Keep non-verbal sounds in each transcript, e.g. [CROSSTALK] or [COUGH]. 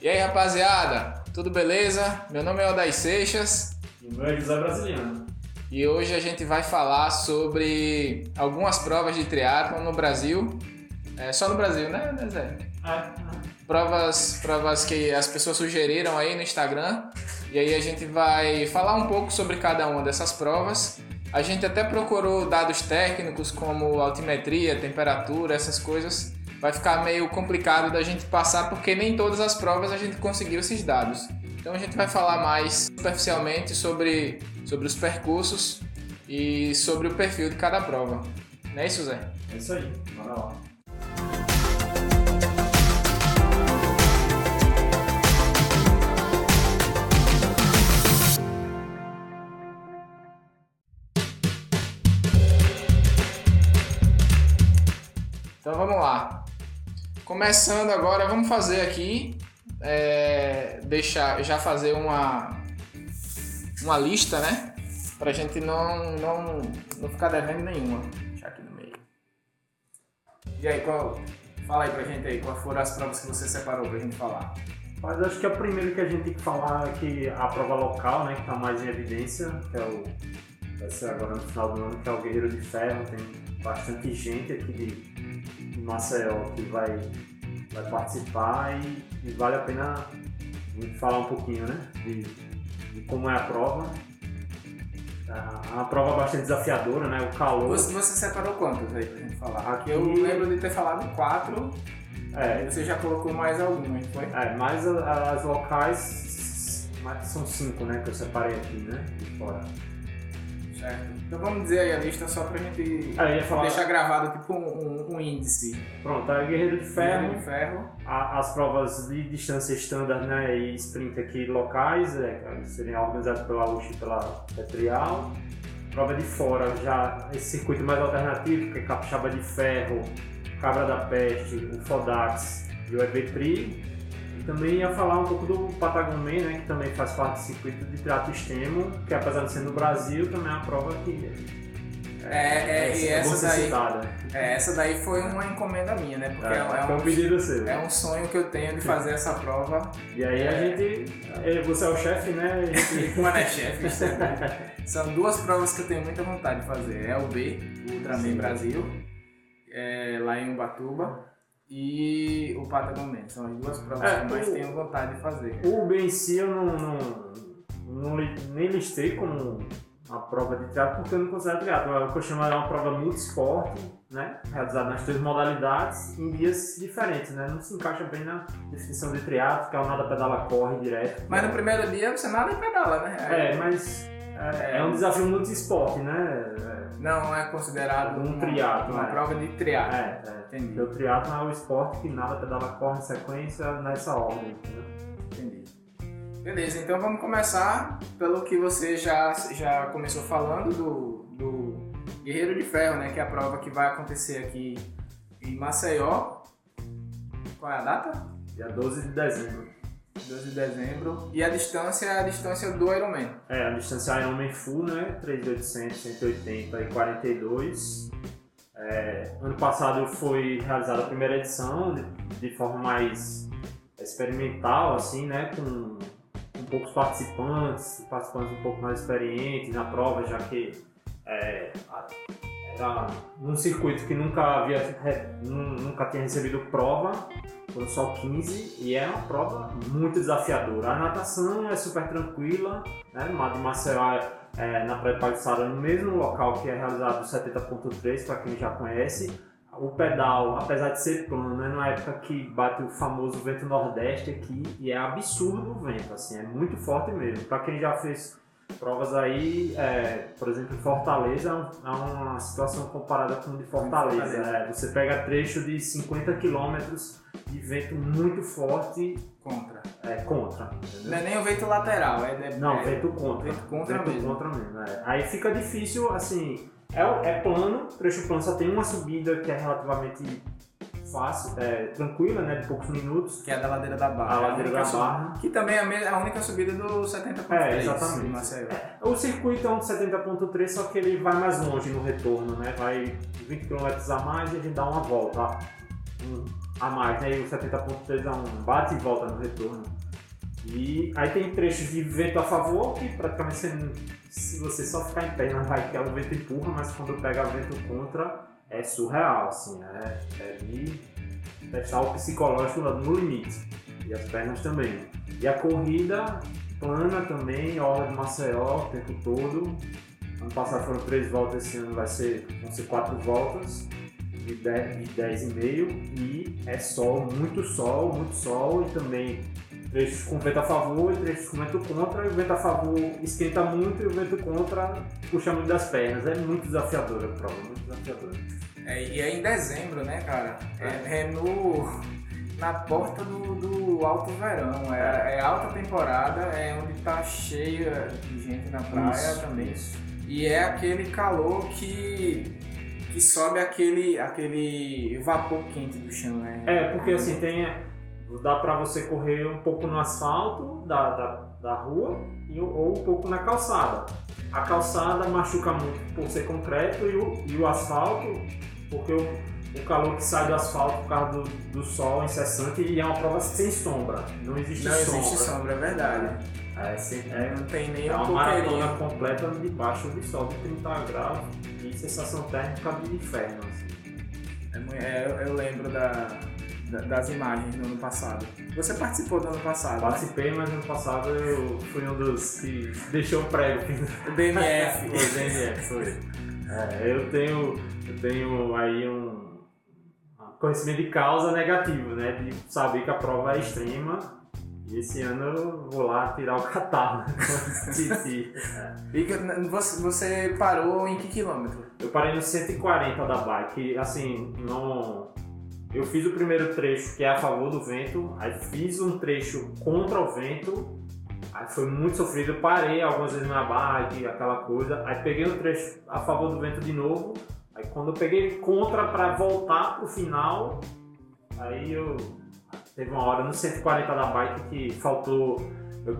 E aí, rapaziada, tudo beleza? Meu nome é Odaí Seixas E o meu é José Brasiliano. e hoje a gente vai falar sobre algumas provas de triatlon no Brasil. É, só no Brasil, né, né, Zé? É, Provas, provas que as pessoas sugeriram aí no Instagram. E aí a gente vai falar um pouco sobre cada uma dessas provas. A gente até procurou dados técnicos como altimetria, temperatura, essas coisas. Vai ficar meio complicado da gente passar porque nem todas as provas a gente conseguiu esses dados. Então a gente vai falar mais superficialmente sobre, sobre os percursos e sobre o perfil de cada prova. Não é isso, Zé? é isso aí. Bora lá. Então vamos lá. Começando agora, vamos fazer aqui, é, deixar, já fazer uma, uma lista, né? Pra gente não, não, não ficar devendo nenhuma. Deixar aqui no meio. E aí, qual, fala aí pra gente aí, quais foram as provas que você separou pra gente falar? Mas acho que a primeira que a gente tem que falar é que a prova local, né, que está mais em evidência, que é o. Vai ser agora no final do ano, que é o Guerreiro de Ferro. Tem bastante gente aqui de Maceió que vai, vai participar e, e vale a pena falar um pouquinho, né? De, de como é a prova. É uma prova bastante desafiadora, né? O calor. Você, você separou quantos aí pra gente falar? Aqui- Eu lembro de ter falado quatro, É, você já colocou mais algumas, foi? É, mais as locais, mas são cinco, né, que eu separei aqui, né, de fora. Certo. Então vamos dizer aí a lista só pra gente Ah, ia falar- deixar gravado tipo um, um- um índice. Pronto, aí Guerreiro de Ferro, de ferro. a- as provas de distância standard, né, e sprint aqui locais, é, seriam organizadas pela UX e pela Petrial. Prova de fora, já esse circuito mais alternativo, que é Capixaba de Ferro, Cabra da Peste, o Fodax e o EBTRI. Também ia falar um pouco do Patagon Man, né, que também faz parte do circuito de triatlo extremo, que apesar de ser no Brasil, também é uma prova que É, é, e bom essa daí, é, essa daí foi uma encomenda minha, né? Porque é, é um um, pedido seu. é um sonho que eu tenho de fazer essa prova. E aí a É. gente. Você é o chefe, né? A gente. [LAUGHS] Como é chefe, isso é bom. São duas provas que eu tenho muita vontade de fazer. É o B, o Ultraman. Brasil, é, lá em Ubatuba, e o Patagon Man. São as duas provas É, que eu mais o- tenho vontade de fazer. O B em si eu não, não, não nem listei como uma prova de triatlo porque eu não considero triatlo. É o que eu chamo de uma prova multisporte, né? Realizada nas três modalidades em dias diferentes, né? Não se encaixa bem na definição de triatlo, que é o nada pedala corre direto. Mas no primeiro dia você nada pedala, né? É, mas é, é um desafio multisporte, né? Não é considerado Um uma- triatlo, uma é. prova de É, triatlo. é, é. Entendi. Porque o triatlo é o esporte que nada pedala corre sequência nessa ordem, entendeu? Entendi. Beleza, então vamos começar pelo que você já, já começou falando do, do Guerreiro de Ferro, né? Que é a prova que vai acontecer aqui em Maceió. Qual é a data? Dia 12 de dezembro. 12 de dezembro. E a distância é a distância do Ironman. É, a distância Ironman Full, né? 3.800, 180 e 42. É, ano passado foi realizada a primeira edição de, de forma mais experimental, assim, né? Com, com poucos participantes, participantes um pouco mais experientes na prova, já que é, a- era num circuito que nunca havia nunca tinha recebido prova, foram só 15 e é uma prova muito desafiadora. A natação é super tranquila, né? De Maceió é, é, na Praia de Paguçara, no mesmo local que é realizado o 70.3, para quem já conhece. O pedal, apesar de ser plano, né, na época que bate o famoso vento nordeste aqui, e é absurdo o vento, assim, é muito forte mesmo. Para quem já fez provas aí, é, por exemplo, em Fortaleza, é é uma situação comparada com o de Fortaleza. Fortaleza. É, você pega trecho de 50 km de vento muito forte Contra. é, contra, entendeu? Não é nem o vento lateral, é. Não, é, vento contra. vento contra Vento mesmo. contra mesmo, é. Aí fica difícil, assim, é, é plano, trecho plano só tem uma subida que é relativamente fácil, é, tranquila, né, de poucos minutos. Que é a da ladeira da Barra. A É ladeira da Barra. Que também é a, única subida do 70.3 É, exatamente. Maceió. O circuito é um de 70.3, só que ele vai mais longe no retorno, né, vai 20 km a mais e a gente dá uma volta, a mais, né? E o 70.3 é um bate e volta no retorno. E aí tem trechos de vento a favor que praticamente se você só ficar em pé na bike, o vento empurra, mas quando pega vento contra é surreal, assim, é, é de testar o psicológico no limite. E as pernas também. E a corrida plana também, hora de Maceió o tempo todo. Ano passado foram três voltas, esse ano vai ser, vão ser quatro voltas de 10, de 10 e meio e é sol, muito sol, muito sol e também trechos com vento a favor e trechos com vento contra, e o vento a favor esquenta muito e o vento contra puxa muito das pernas. É muito desafiadora a prova, muito desafiadora. É, e é em dezembro, né, cara? É, é no, na porta do, do alto verão. É, é, alta temporada, é onde tá cheia de gente na praia isso, também. Isso. E é aquele calor que que sobe aquele, aquele vapor quente do chão, né? É, porque assim, tem dá para você correr um pouco no asfalto da, da, da rua e, ou um pouco na calçada. A calçada machuca muito por ser concreto e o, e o asfalto, porque o, o calor que sai do asfalto por causa do, do sol incessante e é uma prova sem sombra. Não existe não sombra. Não existe sombra, é verdade. É, sem, é, não tem nem é uma maratona completa debaixo do sol de 30 graus e sensação térmica de inferno. Assim. É, eu, eu lembro da, das imagens no ano passado. Você participou do ano passado? Né? Participei, né? mas no ano passado eu fui um dos que deixou o prego. O DNF. [LAUGHS] o DNF, foi. É, eu tenho, eu tenho aí um conhecimento de causa negativo, né? De saber que a prova é extrema. E esse ano eu vou lá tirar o catarro. [LAUGHS] e você parou em que quilômetro? Eu parei no 140 da bike. Assim, não eu fiz o primeiro trecho que é a favor do vento, aí fiz um trecho contra o vento, aí foi muito sofrido, parei algumas vezes na bike, aquela coisa, aí peguei o trecho a favor do vento de novo, aí quando eu peguei contra para voltar pro final, aí eu teve uma hora no 140 da bike que faltou, eu,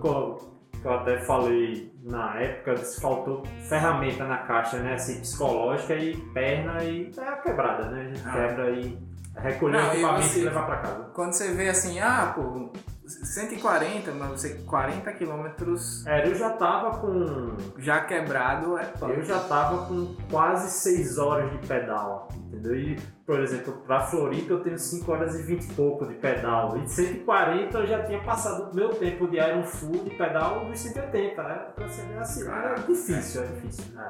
eu até falei na época, faltou ferramenta na caixa, né, assim, psicológica e perna e é a quebrada, né, a gente ah. quebra e recolher o equipamento e levar para casa. Quando você vê assim, ah, pô, 140, mas você 40 quilômetros. É, eu já tava com. Já quebrado, é top. Eu já tava com quase 6 horas de pedal, entendeu? E, por exemplo, pra Floripa eu tenho 5 horas e 20 e pouco de pedal. E de 140 eu já tinha passado o meu tempo de Iron Full de pedal dos 180, né? Pra ser assim, é difícil, é difícil. É.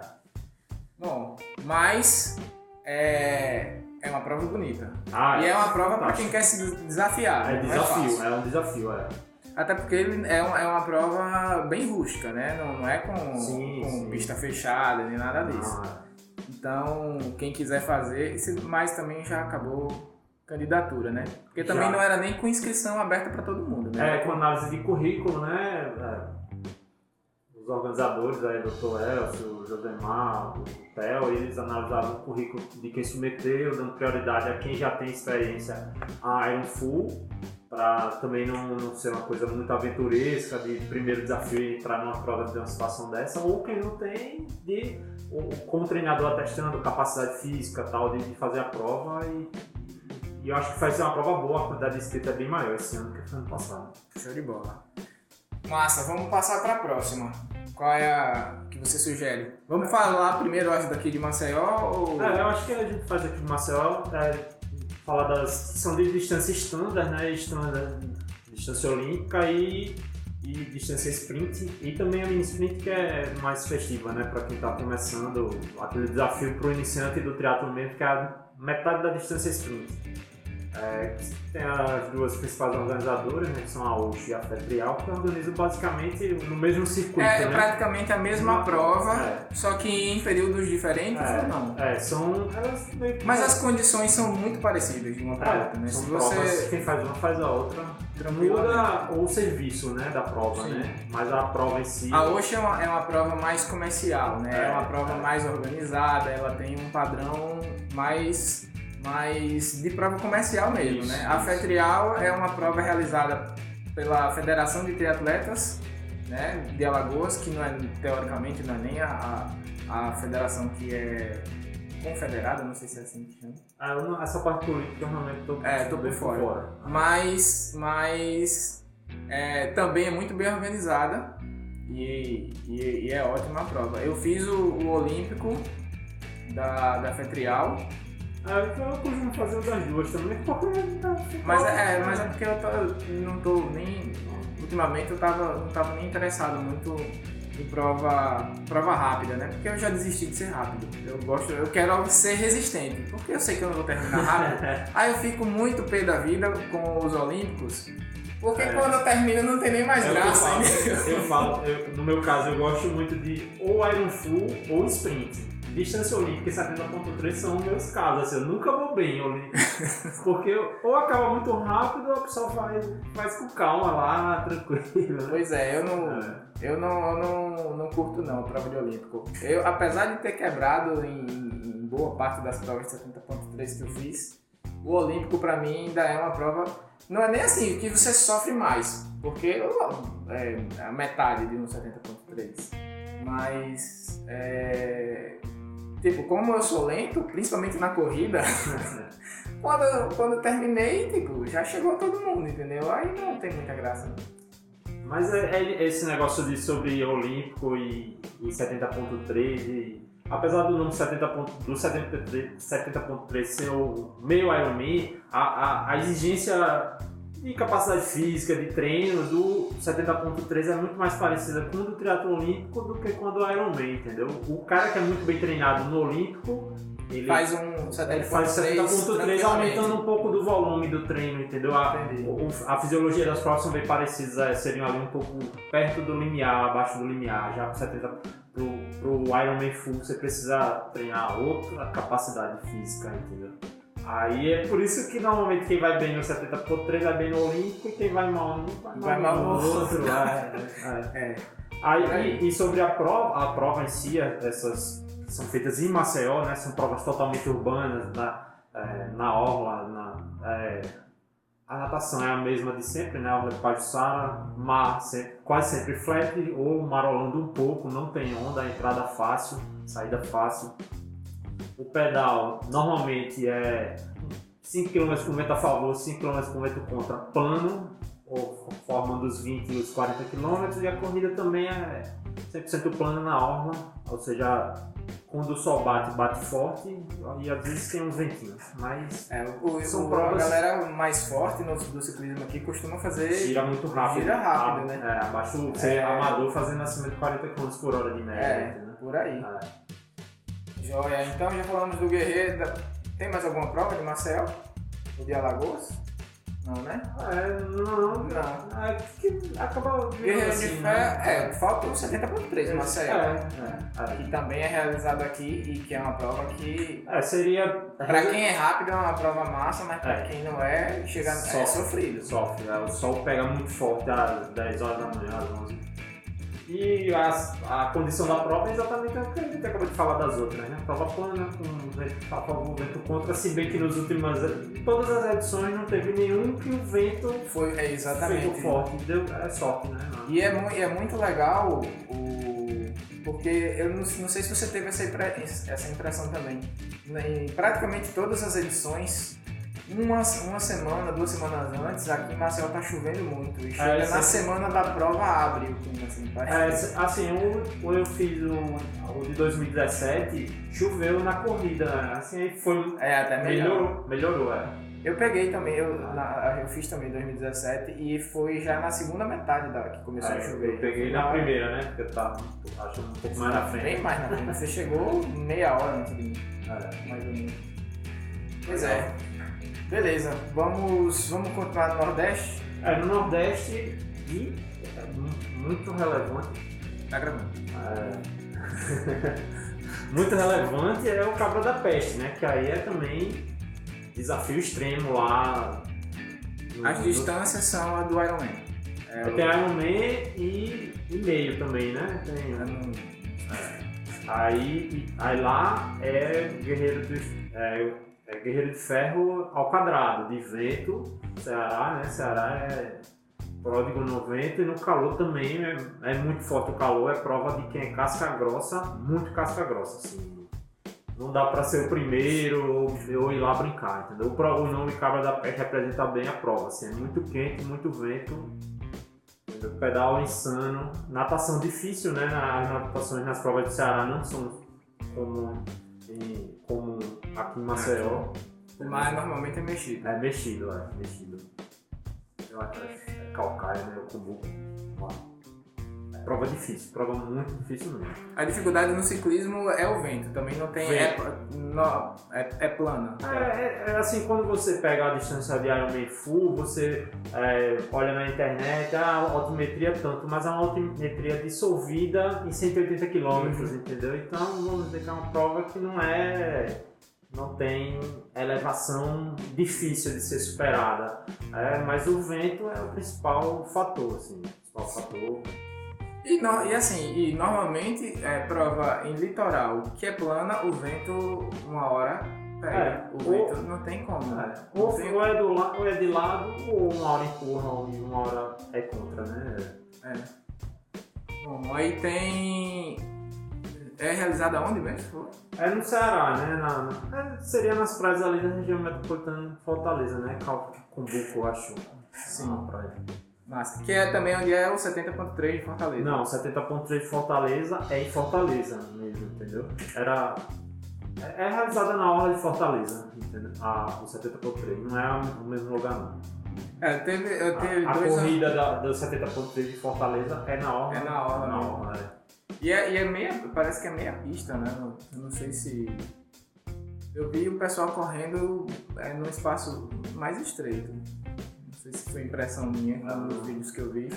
Bom, mas. É é uma prova bonita. Ah, e é, é uma prova para quem quer se desafiar. É né? desafio, é, é, um desafio, é. Até porque ele é, uma, é uma prova bem rústica, né? Não, não é com, sim, com sim. pista fechada nem nada disso. Ah. Então, quem quiser fazer, mas também já acabou candidatura, né? Porque também já. não era nem com inscrição aberta para todo mundo, né? É, com análise de currículo, né? Os organizadores, aí, Dr. Elcio, o Josemar, o Theo, eles analisaram o currículo de quem submeteu, dando prioridade a quem já tem experiência a Iron Full, para também não, não ser uma coisa muito aventuresca, de primeiro desafio entrar numa prova de uma situação dessa, ou quem não tem, de como treinador atestando capacidade física tal, de, de fazer a prova e, e eu acho que vai ser uma prova boa, a quantidade de inscritos é bem maior esse ano que foi ano passado. Show de bola. Massa, vamos passar para a próxima. Qual é a que você sugere? Vamos falar primeiro, acho, daqui de Maceió ou... É, eu acho que a gente faz aqui de Maceió, é, falar das... são de distância standard, né, standard, distância olímpica e, e distância sprint, e também a mini sprint que é mais festiva, né, para quem está começando, aquele desafio para o iniciante do triatlo mesmo, que é a metade da distância sprint. É, tem as duas principais organizadoras, né, que são a OUX e a FETRIAL, que organizam basicamente no mesmo circuito. É, né? praticamente a mesma prova, é. só que em períodos diferentes é, ou não? É, são. Elas Mas as condições são muito parecidas de uma para é, outra, né? São Se provas, você... quem faz uma faz a outra. Muda o serviço né, da prova, Sim. né? Mas a prova em si. A OUX é uma, é uma prova mais comercial, né? É, é uma prova mais organizada, ela tem um padrão mais mas de prova comercial mesmo, isso, né? A FETRIAL é uma prova realizada pela Federação de Triatletas né, de Alagoas, que não é, teoricamente não é nem a, a, a federação que é confederada, não sei se é assim que chama. Ah, não- essa parte política eu realmente tô, É, tô por bem fora. Mas, mas é, também é muito bem organizada e, e- e é ótima a prova. Eu fiz o, o Olímpico da, da Fetrial, Ah, então eu costumo fazer o das duas também, [LAUGHS] porque mas é, é, mas é porque eu tô- não tô nem. Ultimamente eu tava, não tava nem interessado muito em prova, prova rápida, né? Porque eu já desisti de ser rápido. Eu gosto, eu quero ser resistente, porque eu sei que eu não vou terminar rápido. [LAUGHS] Aí eu fico muito pé da vida com os Olímpicos, porque É. quando eu termino não tem nem mais É que eu graça. falo. Eu falo, eu- no meu caso, eu gosto muito de ou Iron Full ou Sprint. Distância olímpica e 70.3 são meus casos, assim, eu nunca vou bem em olímpico. [LAUGHS] Porque ou acaba muito rápido ou a pessoa faz, faz com calma lá, tranquilo. Né? Pois é, eu não, É. eu não, eu não, não curto não a prova de Olímpico. Eu, apesar de ter quebrado em, em boa parte das provas de 70.3 que eu fiz, o Olímpico pra mim ainda é uma prova. Não é nem assim que você sofre mais, porque é a metade de um 70.3. Mas é, tipo, como eu sou lento, principalmente na corrida, [LAUGHS] quando, quando eu terminei, tipo, já chegou todo mundo, entendeu? Aí não tem muita graça. Mas é, é esse negócio de sobre Olímpico e, e 70.3 e apesar do número 70 ponto- do 73 70.3 ser o meio Ironman, a, a, a exigência de capacidade física, de treino do 70.3 é muito mais parecida com o do triatlo olímpico do que com a do Ironman, entendeu? O cara que é muito bem treinado no olímpico, ele Faz um ele faz 70.3 70.3 aumentando um pouco do volume do treino, entendeu? A, o- a fisiologia das provas são bem parecidas, é, seriam ali um pouco perto do limiar, abaixo do limiar. Já pro 70 pro, pro Ironman Full você precisa treinar outra capacidade física, entendeu? Aí é por isso que normalmente quem vai bem no 70.3 vai bem no Olímpico e quem vai mal no vai, Vai mal no outro. é, é. É. Aí, Aí. E, e sobre a prova, a prova em si, essas são feitas em Maceió, né? São provas totalmente urbanas, na, é, na orla, na, é, a natação é a mesma de sempre, né? A orla de Pajuçara, mar sempre, quase sempre flat ou marolando um pouco, não tem onda, entrada fácil, saída fácil. O pedal normalmente é 5 km por vento a favor, 5 km por vento contra, plano, ou formando os 20 e os 40 km, e a corrida também é 100% plana na orla, ou seja, quando o sol bate, bate forte, e às vezes tem uns ventinhos, mas É, o, São o- provas- A galera mais forte no, do ciclismo aqui costuma fazer. gira muito rápido. Gira rápido, Ah, né? É, abaixo, você é amador fazendo acima de 40 km por hora de média, É, entendeu? por aí. É. Joia, então já falamos do Guerreiro. Tem mais alguma prova de Marcel? O de Alagoas? Não, né? É, não, Não. É que acaba Guerreiro assim, de né? Fé, é, falta o 70.3 de Marcel. É, é, é. Que também é realizado aqui e que é uma prova que, É, seria. pra quem é rápido, é uma prova massa, mas pra É. quem não é, chega, é Sofre. sofrido. Sofre, né? o sol pega muito forte às 10 horas da manhã, às 11. E as- a, condição da prova é exatamente o que a gente acabou de falar das outras, né? Prova plana, com vento a favor, vento contra, se bem que nas últimas. Todas as edições não teve nenhum que o vento Foi, é, exatamente. ficou forte. Deu, é sorte, né? E é, mu- é muito legal o. Porque eu não, não sei se você teve essa, essa impressão também. Em praticamente todas as edições, uma, uma semana, duas semanas antes, aqui em Marcel tá chovendo muito. E chega É, na sim. semana da prova abre o clima, assim, É, parece. assim, o eu fiz o, o de 2017, choveu na corrida, né? Assim, aí foi. É, até melhor. Melhorou, melhorou, é. Eu peguei também, eu, na- eu fiz também em 2017 e foi já na segunda metade da que começou a É, chover. eu peguei na primeira, né? Porque eu tava, acho, um pouco mais na frente. Bem mais na frente. Você chegou meia hora antes de mim. É. mais ou menos. Pois é. Beleza, vamos, vamos continuar no Nordeste. É, no Nordeste e é mu- muito relevante. Tá gravando. é, [LAUGHS] muito relevante é o Cabra da Peste, né? Que aí é também desafio extremo lá. no- As no- distâncias são a do Ironman. É, Tem Ironman e, e meio também, né? Tem, não- Aí, aí lá é guerreiro de, é, é guerreiro de ferro ao quadrado, de vento, Ceará, né? Ceará é pródigo no vento e no calor também é, é muito forte o calor, é prova de quem é casca grossa, muito casca grossa, assim. não dá para ser o primeiro ou, ou ir lá brincar, entendeu? O, o nome Cabra da Peste representa bem a prova, assim, é muito quente, muito vento, entendeu? pedal insano, natação difícil, né? As natações nas provas do Ceará não são como, como aqui em Maceió. Mas normalmente é mexido. É mexido, é mexido. Eu acho que é calcaia, né? O cumbuco. Prova difícil, prova muito difícil mesmo. A dificuldade no ciclismo é o vento, também não tem. É, não, é, é plana. É, é, é, assim, quando você pega a distância de Ironman full, você é, olha na internet, ah, a altimetria tanto, mas é uma altimetria dissolvida em 180 km, uhum. entendeu? Então vamos dizer que é uma prova que não é não tem elevação difícil de ser superada. É, mas o vento é o principal fator, assim, o principal fator. E, no, e assim, e normalmente é prova em litoral que é plana, o vento uma hora pega. É, o vento ou, não tem como. É, ou, tem... ou, é do la, ou é de lado, ou uma hora empurra e uma hora é contra, né? É. Bom, aí tem. É realizada onde mesmo? É no Ceará, né? Na, na, é, seria nas praias ali da região metropolitana de Fortaleza, né? Calcumbuco, acho. Sim. Praia. Massa. Que é também onde é o 70.3 de Fortaleza. Não, o 70.3 de Fortaleza é em Fortaleza mesmo, entendeu? Era. É, é realizada na orla de Fortaleza, entendeu? Ah, o 70.3, não é o mesmo lugar não. É, teve, eu teve a, a corrida anos... da, do 70.3 de Fortaleza é na orla. É na orla, na orla, é. E é, e é meia, parece que é meia pista, né? Eu não sei se. Eu vi o pessoal correndo é, num espaço mais estreito sei se foi impressão minha ah. nos vídeos que eu vi.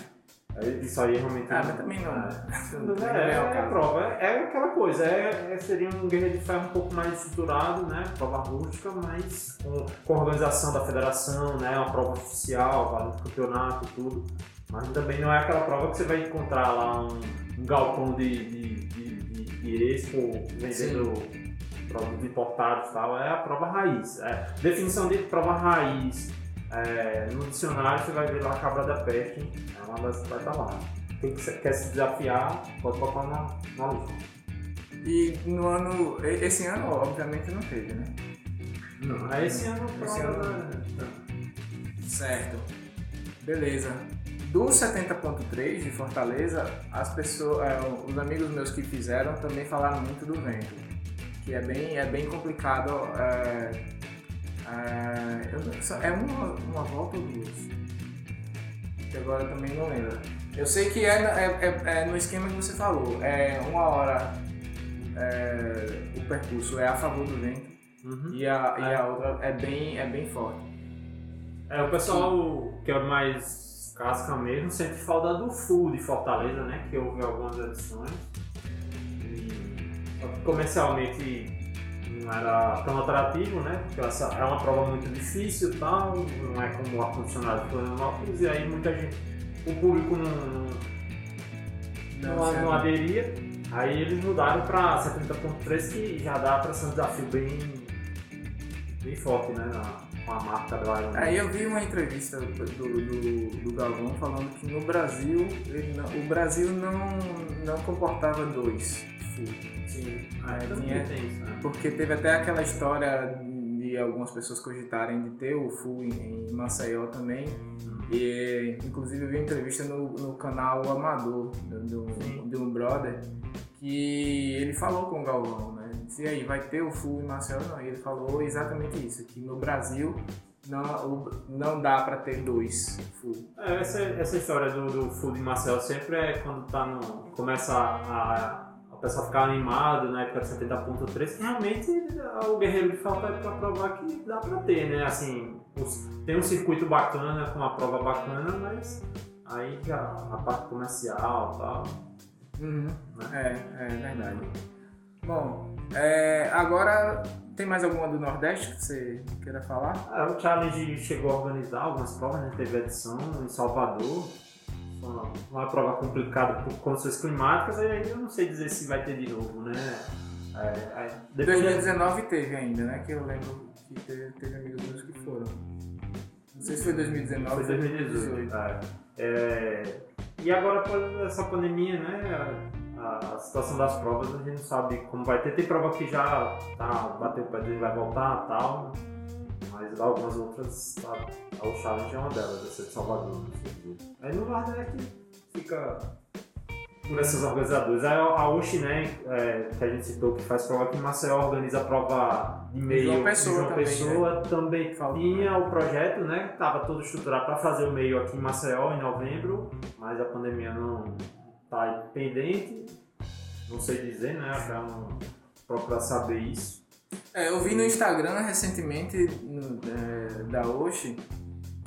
Isso aí realmente. Ah, mas também não. [LAUGHS] não é, é, é, a prova. É, é, aquela coisa. É, é, seria um guerreiro de ferro um pouco mais estruturado, né? Prova rústica, mas com, com a organização da federação, né? Uma prova oficial, valendo campeonato tudo. Mas também não é aquela prova que você vai encontrar lá um, um galpão de, de, de, de, de expo vendendo produtos importados e tal. É a prova raiz. É, definição de prova raiz é, no dicionário você vai ver lá Cabra da Peste, é uma das que vai estar lá. Quem quer se desafiar, pode colocar na, na lista. E no ano. Esse ano, obviamente, não teve, né? Não, é esse ano esse ano. Certo. Beleza. Do 70.3 de Fortaleza, as pessoas, é, os amigos meus que fizeram também falaram muito do vento. Que é bem, é bem complicado é, é, é uma, uma volta ou duas? Que agora eu também não lembro. Eu sei que é, é, é, é no esquema que você falou. É uma hora é, o percurso é a favor do vento uhum. e, a, e a outra é bem, é bem forte. É, o pessoal que é mais casca mesmo sente falta do full de Fortaleza, né? Que houve algumas edições. E comercialmente não era tão atrativo, né? Porque essa é uma prova muito difícil e tal, não é como o ar-condicionado Florianópolis, e aí muita gente, o público não, não, não, não aderia. Aí eles mudaram para 70.3 que já dá para ser um desafio bem, bem forte, né? Na, com a marca do Iron Aí eu vi uma entrevista do, do, do Galvão falando que no Brasil, não, o Brasil não, não comportava dois. Sim, ah, tinha, né? Porque teve até aquela história de algumas pessoas cogitarem de ter o Full em, em Maceió também. Hum. E inclusive eu vi uma entrevista no, no canal Amador do, de um brother que ele falou com o Galvão, né? Disse, e aí, vai ter o Full em Maceió? Não, e ele falou exatamente isso, que no Brasil não, não dá para ter dois full. É, essa, essa história do, do full de Marcel sempre é quando tá no, começa a, pessoal ficar animado na época de 70.3, que realmente o Guerreiro de Falta é para provar que dá para ter, né? Assim, tem um circuito bacana, com uma prova bacana, mas aí já a parte comercial e tal. Uhum. Né? É, é verdade. Bom, é, agora tem mais alguma do Nordeste que você queira falar? É, o Challenge chegou a organizar algumas provas, né? teve edição em Salvador uma, uma prova complicada por condições climáticas, aí eu não sei dizer se vai ter de novo, né? É, é, 2019 de... teve ainda, né? Que eu lembro que teve, teve amigos meus que foram. Não sei se foi 2019 ou 2018. É. É, e agora, após essa pandemia, né? A, a, a situação das provas a gente não sabe como vai ter. Tem prova que já tá, bateu o pé dele vai voltar e tal. Mas algumas outras, tá, o challenge é uma delas, essa de Salvador. Aí no Varda é que fica por esses organizadores. Aí a Oshi, né, é, que a gente citou, que faz prova aqui em Maceió, organiza a prova de meio João Pessoa João também, Pessoa, também Falta, tinha o projeto, né, que estava todo estruturado para fazer o meio aqui em Maceió em novembro, mas a pandemia não está pendente, não sei dizer, né, até um, procurar saber isso. É, eu vi no Instagram recentemente no, é, da Oshi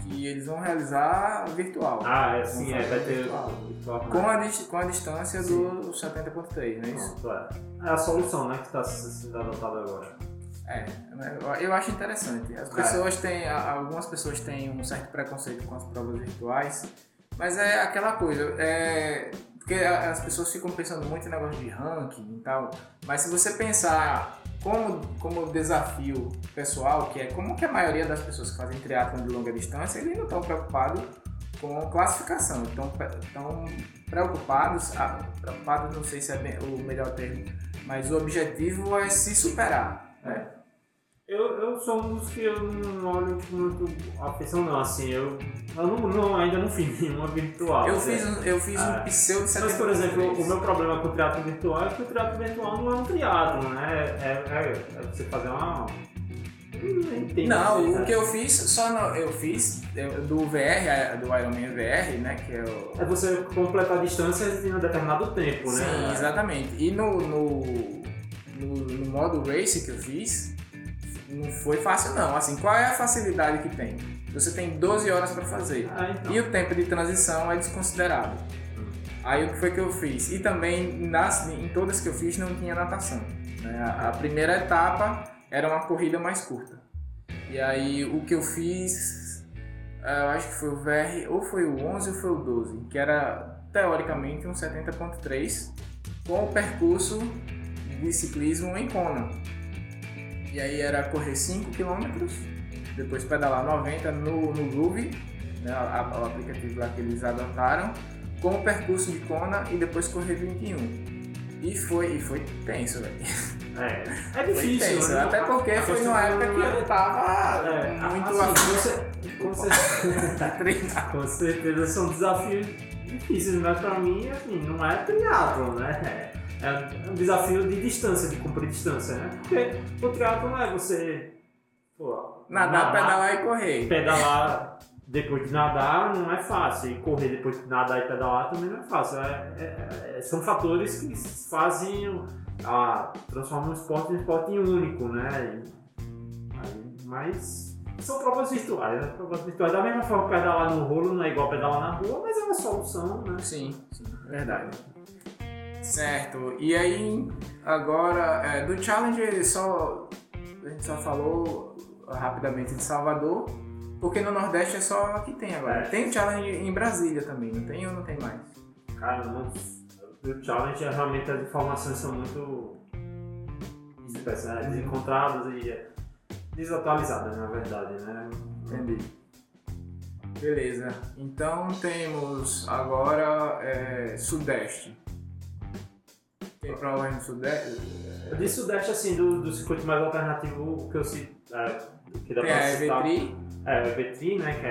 que eles vão realizar virtual. Ah, é sim, é, vai ter virtual. virtual, né? Com a, com a distância do 70.3, não é isso? Pronto, é. É a solução, né, que está sendo adotada agora. É, né, eu- acho interessante. As É. pessoas têm, a- algumas pessoas têm um certo preconceito com as provas virtuais, mas é aquela coisa, é, porque as pessoas ficam pensando muito em negócio de ranking e tal, mas se você pensar como, como desafio pessoal, que é como que a maioria das pessoas que fazem triatlon de longa distância, eles não estão preocupados com classificação, estão estão preocupados, ah, preocupados não sei se é o melhor termo, mas o objetivo é se superar. Né? Eu, eu sou um dos que eu não olho muito atenção não, assim, eu, eu não, não- ainda não fiz nenhuma virtual. Eu né? fiz, um- eu fiz Ah. um pseudo de Mas, por exemplo, 73. o meu problema com o teatro virtual é que o teatro virtual não é um teatro, né? É, é, é você fazer uma... Eu entendo Não, disso, o né? que eu fiz, só no- eu fiz eu- do VR, é, do Ironman VR, né? Que é o. É você completar distâncias em um determinado tempo, né? Sim, exatamente. E no, no, no, no modo race que eu fiz, não foi fácil não. Assim, qual é a facilidade que tem? Você tem 12 horas para fazer. Ah, então. E o tempo de transição é desconsiderado. Aí o que foi que eu fiz? E também nas, em todas que eu fiz não tinha natação. né? A, a primeira etapa era uma corrida mais curta. E aí o que eu fiz, eh, eu acho que foi o VR, ou foi o 11 ou foi o 12, que era teoricamente um 70.3 com o percurso de ciclismo em Kona. E aí era correr 5 km, depois pedalar 90 no, no Groove, né, o aplicativo lá que eles adotaram, com o percurso de Kona e depois correr 21. E foi, e foi tenso, velho. É, é [LAUGHS] Foi difícil, tenso, né? até porque A foi numa época que é- eu tava É, muito assim, você, com, [LAUGHS] certeza, com certeza são desafios difíceis, mas pra mim, assim, não é triatlo, né? É um desafio de distância, de cumprir distância, né? Porque o triatlo não é você pô, Nadar, pedalar e correr. pedalar depois de nadar não é fácil, e correr depois de nadar e pedalar também não é fácil. É- é- é- são fatores que fazem a transformam o esporte em um esporte único, né? E- mas são provas virtuais, né? Provas virtuais. Da mesma forma que pedalar no rolo não é igual pedalar na rua, mas é uma solução, né? Sim, sim, verdade. Certo. E aí, agora, é, do challenge, só, a gente só falou rapidamente de Salvador, porque no Nordeste é só que tem agora. É. Tem o challenge em Brasília também, não tem ou não tem mais? Cara, não, o challenge realmente as informações são muito desencontradas e é, desatualizadas, na verdade, né? Entendi. Beleza. Então temos agora é, Sudeste. Tem prova no Sudeste? De Sudeste, assim, do, do circuito mais alternativo, que eu cito, é, que dá Tem pra a citar, Evetri. é o Evetri, né, que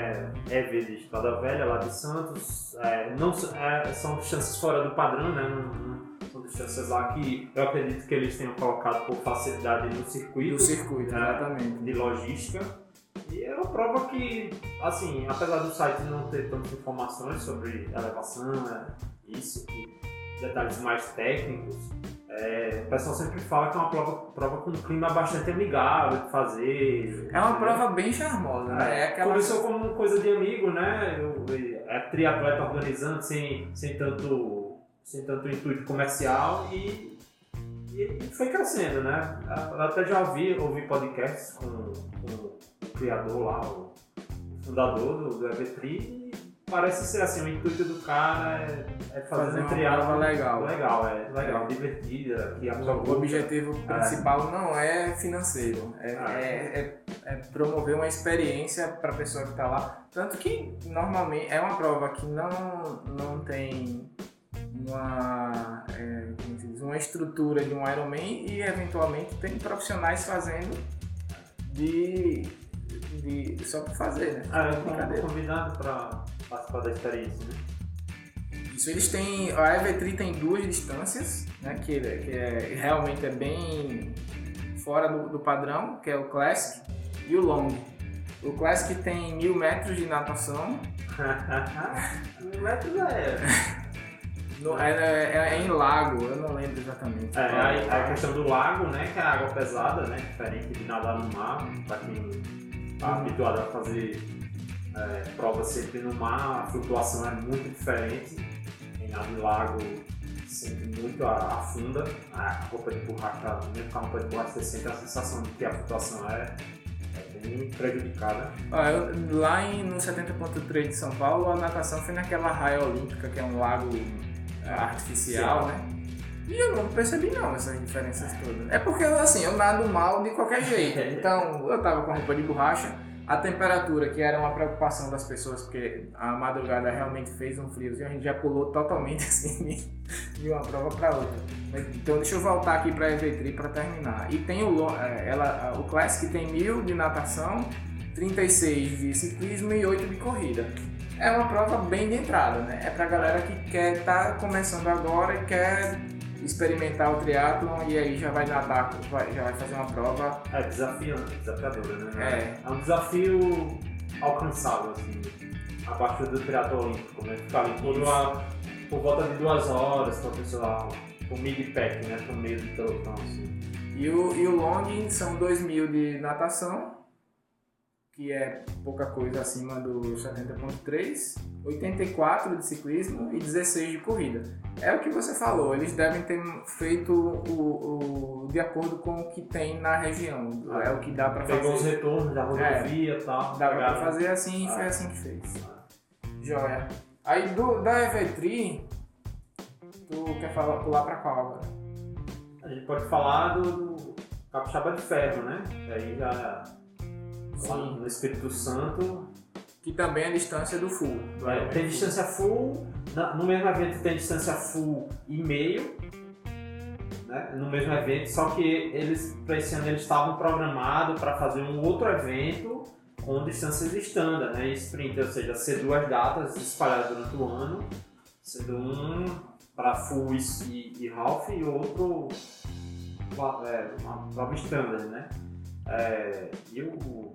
é EV de Estrada Velha, lá de Santos, é, não, é, são distâncias fora do padrão, né, não, são distâncias lá que eu acredito que eles tenham colocado por facilidade no circuito. Do circuito, É. exatamente. de logística. E é uma prova que, assim, apesar do site não ter tantas informações sobre elevação, né, isso, e detalhes mais técnicos, é, o pessoal sempre fala que é uma prova, prova com um clima bastante amigável de fazer. É uma entendeu? prova bem charmosa, né? É aquela. Começou como coisa de amigo, né? Eu, é triatleta organizando sem, sem, tanto, sem tanto intuito comercial e, e foi crescendo, né? Eu até já ouvi, ouvi podcasts com, com o criador lá, o fundador do, do EV3 e parece ser assim, o intuito do cara é, é fazer, Fazer um uma prova legal. Legal, é legal, divertida, que O objetivo principal não é financeiro, é, Ah. é, é- é promover uma experiência para a pessoa que está lá. Tanto que normalmente é uma prova que não, não tem uma, é, diz, uma estrutura de um Ironman e eventualmente tem profissionais fazendo de, de só para fazer, né? Ah, fui convidado para participar da experiência, né? Isso, eles têm. A EV3 tem duas distâncias, né? Que, que é, realmente é bem fora do, do padrão, que é o Classic e o Long. O Classic tem mil metros de natação, [LAUGHS] Mil metros é. [LAUGHS] no- é, é- é em lago, eu não lembro exatamente. É, a, a questão do lago, né? Que é a água pesada, né? Diferente de nadar no mar, para quem habituado a fazer é, prova sempre no mar, a flutuação é muito diferente. Em lago sente muito a, a roupa de borracha, mesmo com a roupa de borracha, você sente a sensação de que a flutuação é, é bem prejudicada. Ah, eu- lá em, no 70.3 de São Paulo, a natação foi naquela raia olímpica, que é um lago é, artificial, né? E eu não percebi não essas diferenças todas. É porque assim, eu nado mal de qualquer jeito. [LAUGHS] Então, eu tava com a roupa de borracha, a temperatura, que era uma preocupação das pessoas, porque a madrugada realmente fez um friozinho, a gente já pulou totalmente [LAUGHS] assim de- uma prova para outra. Então deixa eu voltar aqui para a EV3 para terminar. E tem o, é, ela, o Classic tem 1000 de natação, 36 de ciclismo e 8 de corrida. É uma prova bem de entrada, né? É pra galera que quer estar começando agora e quer experimentar o triatlon e aí já vai nadar, vai- já vai fazer uma prova. É desafiante, desafiadora, né? É. um desafio alcançável, assim, abaixo do triatlo olímpico, né? Ficar ali por, uma, por volta de duas horas pra pessoa o mid-pack, né? Pro meio do pelotão, assim. E o, e o long são 2 mil de natação, que é pouca coisa acima do 70.3, 84 de ciclismo e 16 de corrida. É o que você falou, eles devem ter feito o, o- de acordo com o que tem na região. É o que dá pra Pegou os fazer. retornos da rodovia e tal. Dá pra pegaram- fazer assim e foi Ah. assim que fez. Joia. Aí do, da EV3, tu quer falar, pular pra qual agora? A gente pode falar do, do Capixaba de Ferro, né? Aí já Sim. no Espírito Santo Que também é a distância do full. do É, tem distância full, no mesmo evento tem distância full e meio, né, no mesmo evento, só que eles, para esse ano, eles estavam programados para fazer um outro evento com distâncias standard, né, sprint, ou seja, ser duas datas espalhadas durante o ano, sendo um para full e, e, e half e outro é, uma prova standard, né. É, e o,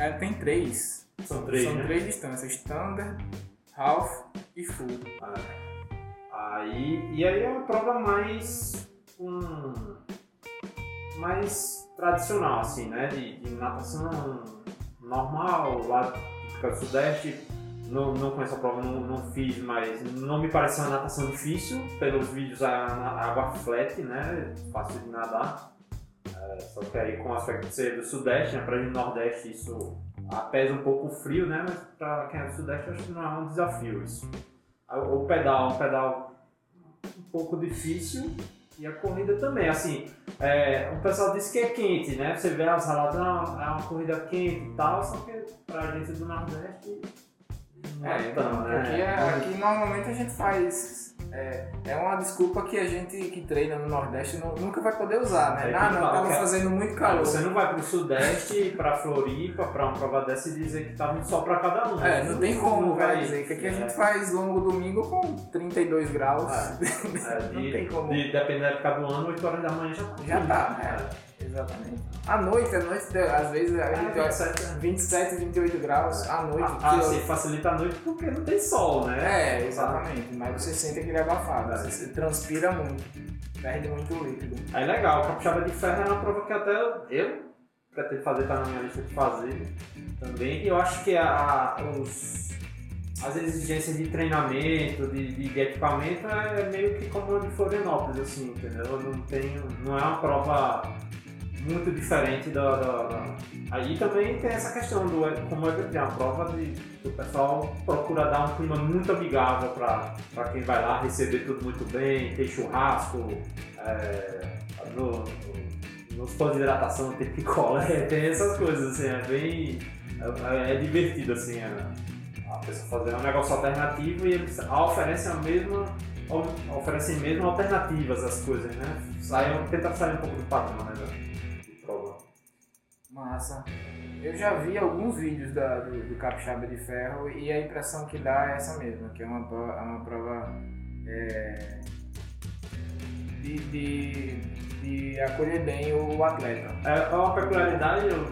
É, tem três. são três, São né? três distâncias: standard, half e full. Aí, e aí é uma prova mais. hum, mais tradicional, assim, né? De, de natação normal, lá do Sudeste. Não, não conheço a prova, não, não fiz, mas não me pareceu uma natação difícil. Pelos vídeos, a, a água flat, né? Fácil de nadar. É, só que aí com o aspecto de ser do Sudeste, né? Pra gente do Nordeste, isso apesa um pouco o frio, né? Mas pra quem é do Sudeste, acho que não é um desafio isso. O pedal é um pedal um pouco difícil e a corrida também. Assim, é, o pessoal diz que é quente, né? Você vê as relatas, "Ah, é uma corrida quente e tal, só que pra gente do Nordeste não é, É, tão, não, né? aqui, é- aqui normalmente a gente faz. É, é uma desculpa que a gente que treina no Nordeste nu- nunca vai poder usar, né? É, ah, não, fala tava que é- fazendo muito Ah, calor. Você não vai pro Sudeste, [LAUGHS] pra Floripa, pra uma prova dessa e dizer que tá muito sol pra cada um. É, não tem como, vai vai dizer que aqui a é. gente faz longo domingo com 32 graus. [LAUGHS] É, não de, tem como. de- dependendo da época do ano, 8 horas da manhã já tá. Já tá, é. Exatamente. À noite, à noite, às vezes a gente É, olha 27, 27, 28 graus à noite. Ah, que sim, facilita a noite porque não tem sol, né? É, exatamente. Mas você sente aquele abafado. É. Você transpira muito. Perde muito líquido. Aí legal, Capixaba de Ferro é uma prova que até eu pretendo fazer, tá na minha lista de fazer também. E eu acho que a, os, as exigências de treinamento, de, de, equipamento é meio que como a de Florianópolis, assim, entendeu? Eu Não, tenho, não é uma prova muito diferente da, da- da- Aí também tem essa questão do como é que é uma prova de o pessoal procura dar um clima muito amigável para quem vai lá receber tudo muito bem, ter churrasco, é, no, no- nos pós hidratação tem picolé, [LAUGHS] tem essas coisas assim, é bem. É, é divertido assim a, a pessoa fazer um negócio alternativo e eles oferecem a mesma oferecem mesmo alternativas às coisas, né? Saiam, tentar sair um pouco do padrão, né? Massa. Eu já vi alguns vídeos da, do, do Capixaba de Ferro e a impressão que dá é essa mesma, que é uma, é uma prova é, de, de, de, acolher bem o atleta. É, é uma peculiaridade, eu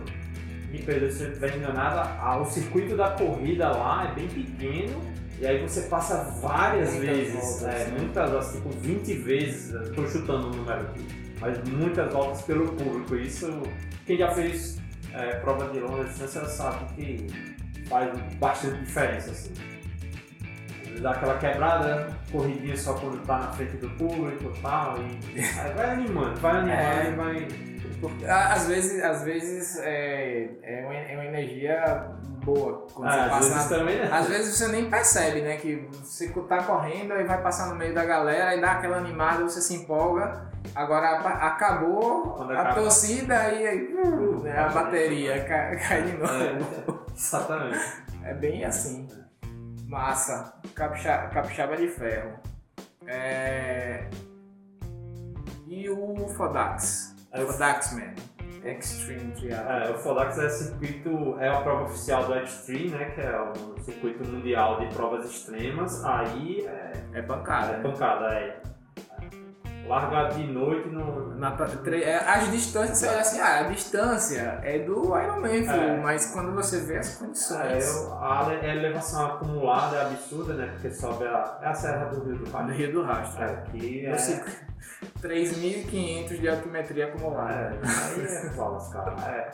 me perdoe se eu estiver enganada, o circuito da corrida lá é bem pequeno e aí você passa várias muitas vezes, voltas, é, né? muitas, tipo 20 vezes, estou chutando o número aqui, mas muitas voltas pelo público. Isso, quem já fez é, prova de longa distância sabe que faz bastante diferença. Assim. Dá aquela quebrada, corridinha só quando tá na frente do público e tal, e aí [LAUGHS] vai animando, vai animando é. e vai às vezes, às vezes é, é, uma, é uma energia boa quando ah, você passa. Vezes na... também, né? Às vezes você nem percebe, né? Que você tá correndo e vai passar no meio da galera e dá aquela animada, você se empolga. Agora acabou quando a acaba. torcida e aí uh, né, a bateria cai, cai de novo. É, exatamente. É bem assim. Massa. Capixaba, capixaba de ferro. É... E o Fodax? É o Fodaxman. Extreme Triathlon. É, o Fodax é circuito, é a prova oficial do Extreme, né? Que é o circuito mundial de provas extremas. Aí é. É pancada. É pancada, é. Largar de noite no. Na, é, as distâncias, você olha assim, ah, a distância é do Ironman, é. mas quando você vê as condições. É, a elevação acumulada é absurda, né? Porque sobe a, é a Serra do Rio do Rastro. Do Rio do Rastro. É, aqui é. 3.500 de altimetria acumulada. É, aí é falas, cara. É.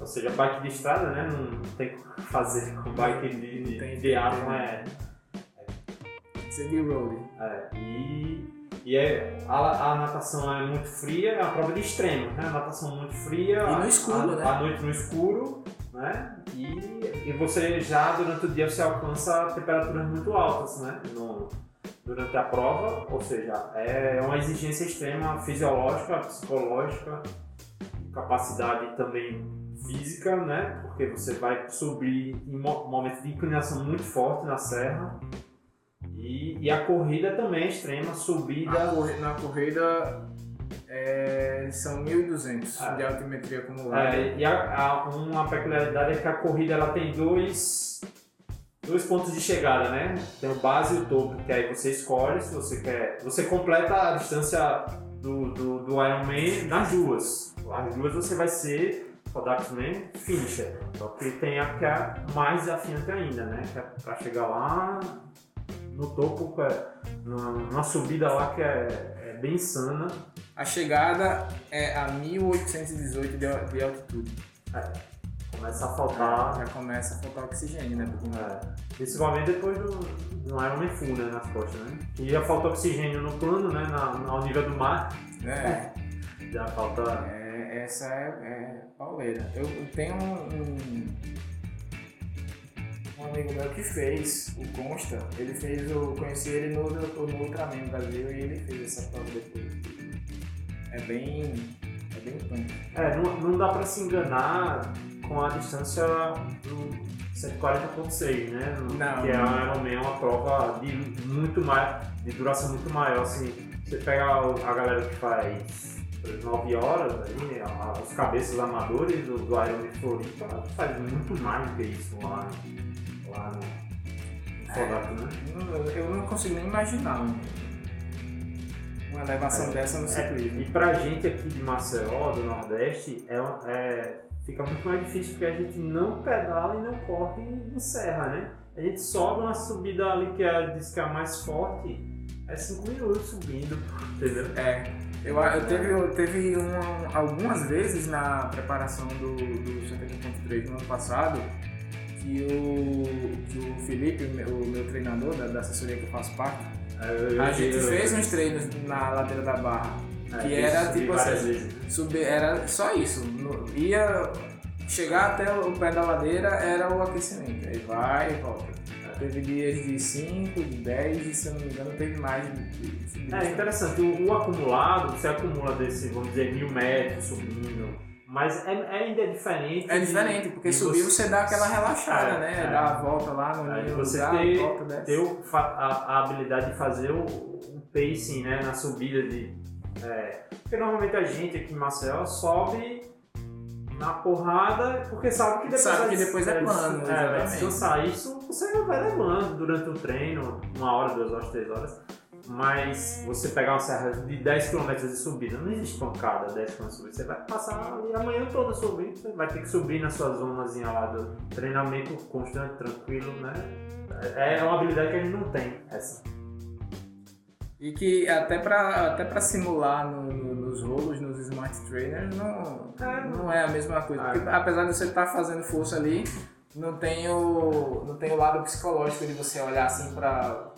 Ou seja, bike de estrada, né? Não tem o que fazer com bike de, de, de, de arma, é. Ser de road. É, e e é, a, a, natação é muito fria, é uma prova de extremo, né? A natação muito fria. E no escuro, a, né? À noite no escuro, né? E, e você já durante o dia você alcança temperaturas muito altas, né? No, durante a prova, ou seja, é uma exigência extrema fisiológica, psicológica, capacidade também física, né? Porque você vai subir em momentos de inclinação muito forte na serra e, e a corrida também é extrema, subida. na corrida é, são 1.200 ah. de altimetria acumulada. É, e a, a, uma peculiaridade é que a corrida ela tem dois, dois pontos de chegada, né? Tem o base e o topo, que aí você escolhe se você quer. Você completa a distância do, do, do Ironman nas duas. As duas você vai ser Kodaksman finisher. Só que tem a que é mais desafiante ainda, né? Que é pra chegar lá no topo, é, numa subida lá que é, é, bem insana. A chegada é a 1818 de, de altitude. É, começa a faltar. já começa a faltar oxigênio, né? É, principalmente depois do, do Ironman Full, né? Nas costas, né? E já falta oxigênio no plano, né? Na, ao nível do mar. É. [LAUGHS] Já falta. É, essa é, é pauleira. Eu tenho um um amigo meu que fez o Consta, ele fez o. conheci ele no, no Ultraman Brasil e ele fez essa prova depois. É bem. é bem punk. É, não, não dá pra se enganar com a distância do 140.6, né? Não. Que é uma, uma prova de muito mais. de duração muito maior. Assim, você pega a galera que faz 9 horas aí, os cabeças amadores do, do Iron Floripa faz muito mais do que isso lá lá no Fodato, né? Eu não consigo nem imaginar uma elevação é, dessa no ciclismo. É, e pra gente aqui de Maceió, do Nordeste, é, é, fica muito mais difícil porque a gente não pedala e não corre em serra, né? A gente sobe uma subida ali que é, diz que é a mais forte, é 5 minutos subindo, entendeu? É. Eu, eu teve, eu teve uma, algumas vezes na preparação do, do 71.3 no ano passado, que o, que o Felipe, o meu treinador da, da assessoria que eu faço parte, eu, a gente eu, fez uns treinos na ladeira da barra. É, que era tipo assim, subir, era só isso. ia chegar até o pé da ladeira era o aquecimento. Aí vai e volta. Teve dias de 5, de 10 e se eu não me engano teve mais de, É interessante, o, o, acumulado, você acumula desse, vamos dizer, mil metros subindo Mas é, é ainda diferente. É diferente, porque de subir você, você dá aquela relaxada, é, né? É. Dá a volta lá no Aí você lugar, ter, volta ter o, a, a, habilidade de fazer o, o pacing né? na subida de. É, porque normalmente a gente aqui em Marcel sobe na porrada porque sabe que depois, sabe que depois é, é plano. É, vai descansar. Isso você vai levando durante o treino, uma hora, duas horas, três horas. Mas você pegar uma serra de 10 km de subida, não existe pancada 10 km de subida. Você vai passar ali a manhã toda subindo, você vai ter que subir na sua zonazinha lá do treinamento constante, tranquilo, né? É uma habilidade que a gente não tem, essa. E que até para até pra simular no, no, nos rolos, nos smart trainers, não é, não é a mesma coisa. Porque apesar de você estar tá fazendo força ali, não tem o, não tem o lado psicológico de você olhar assim para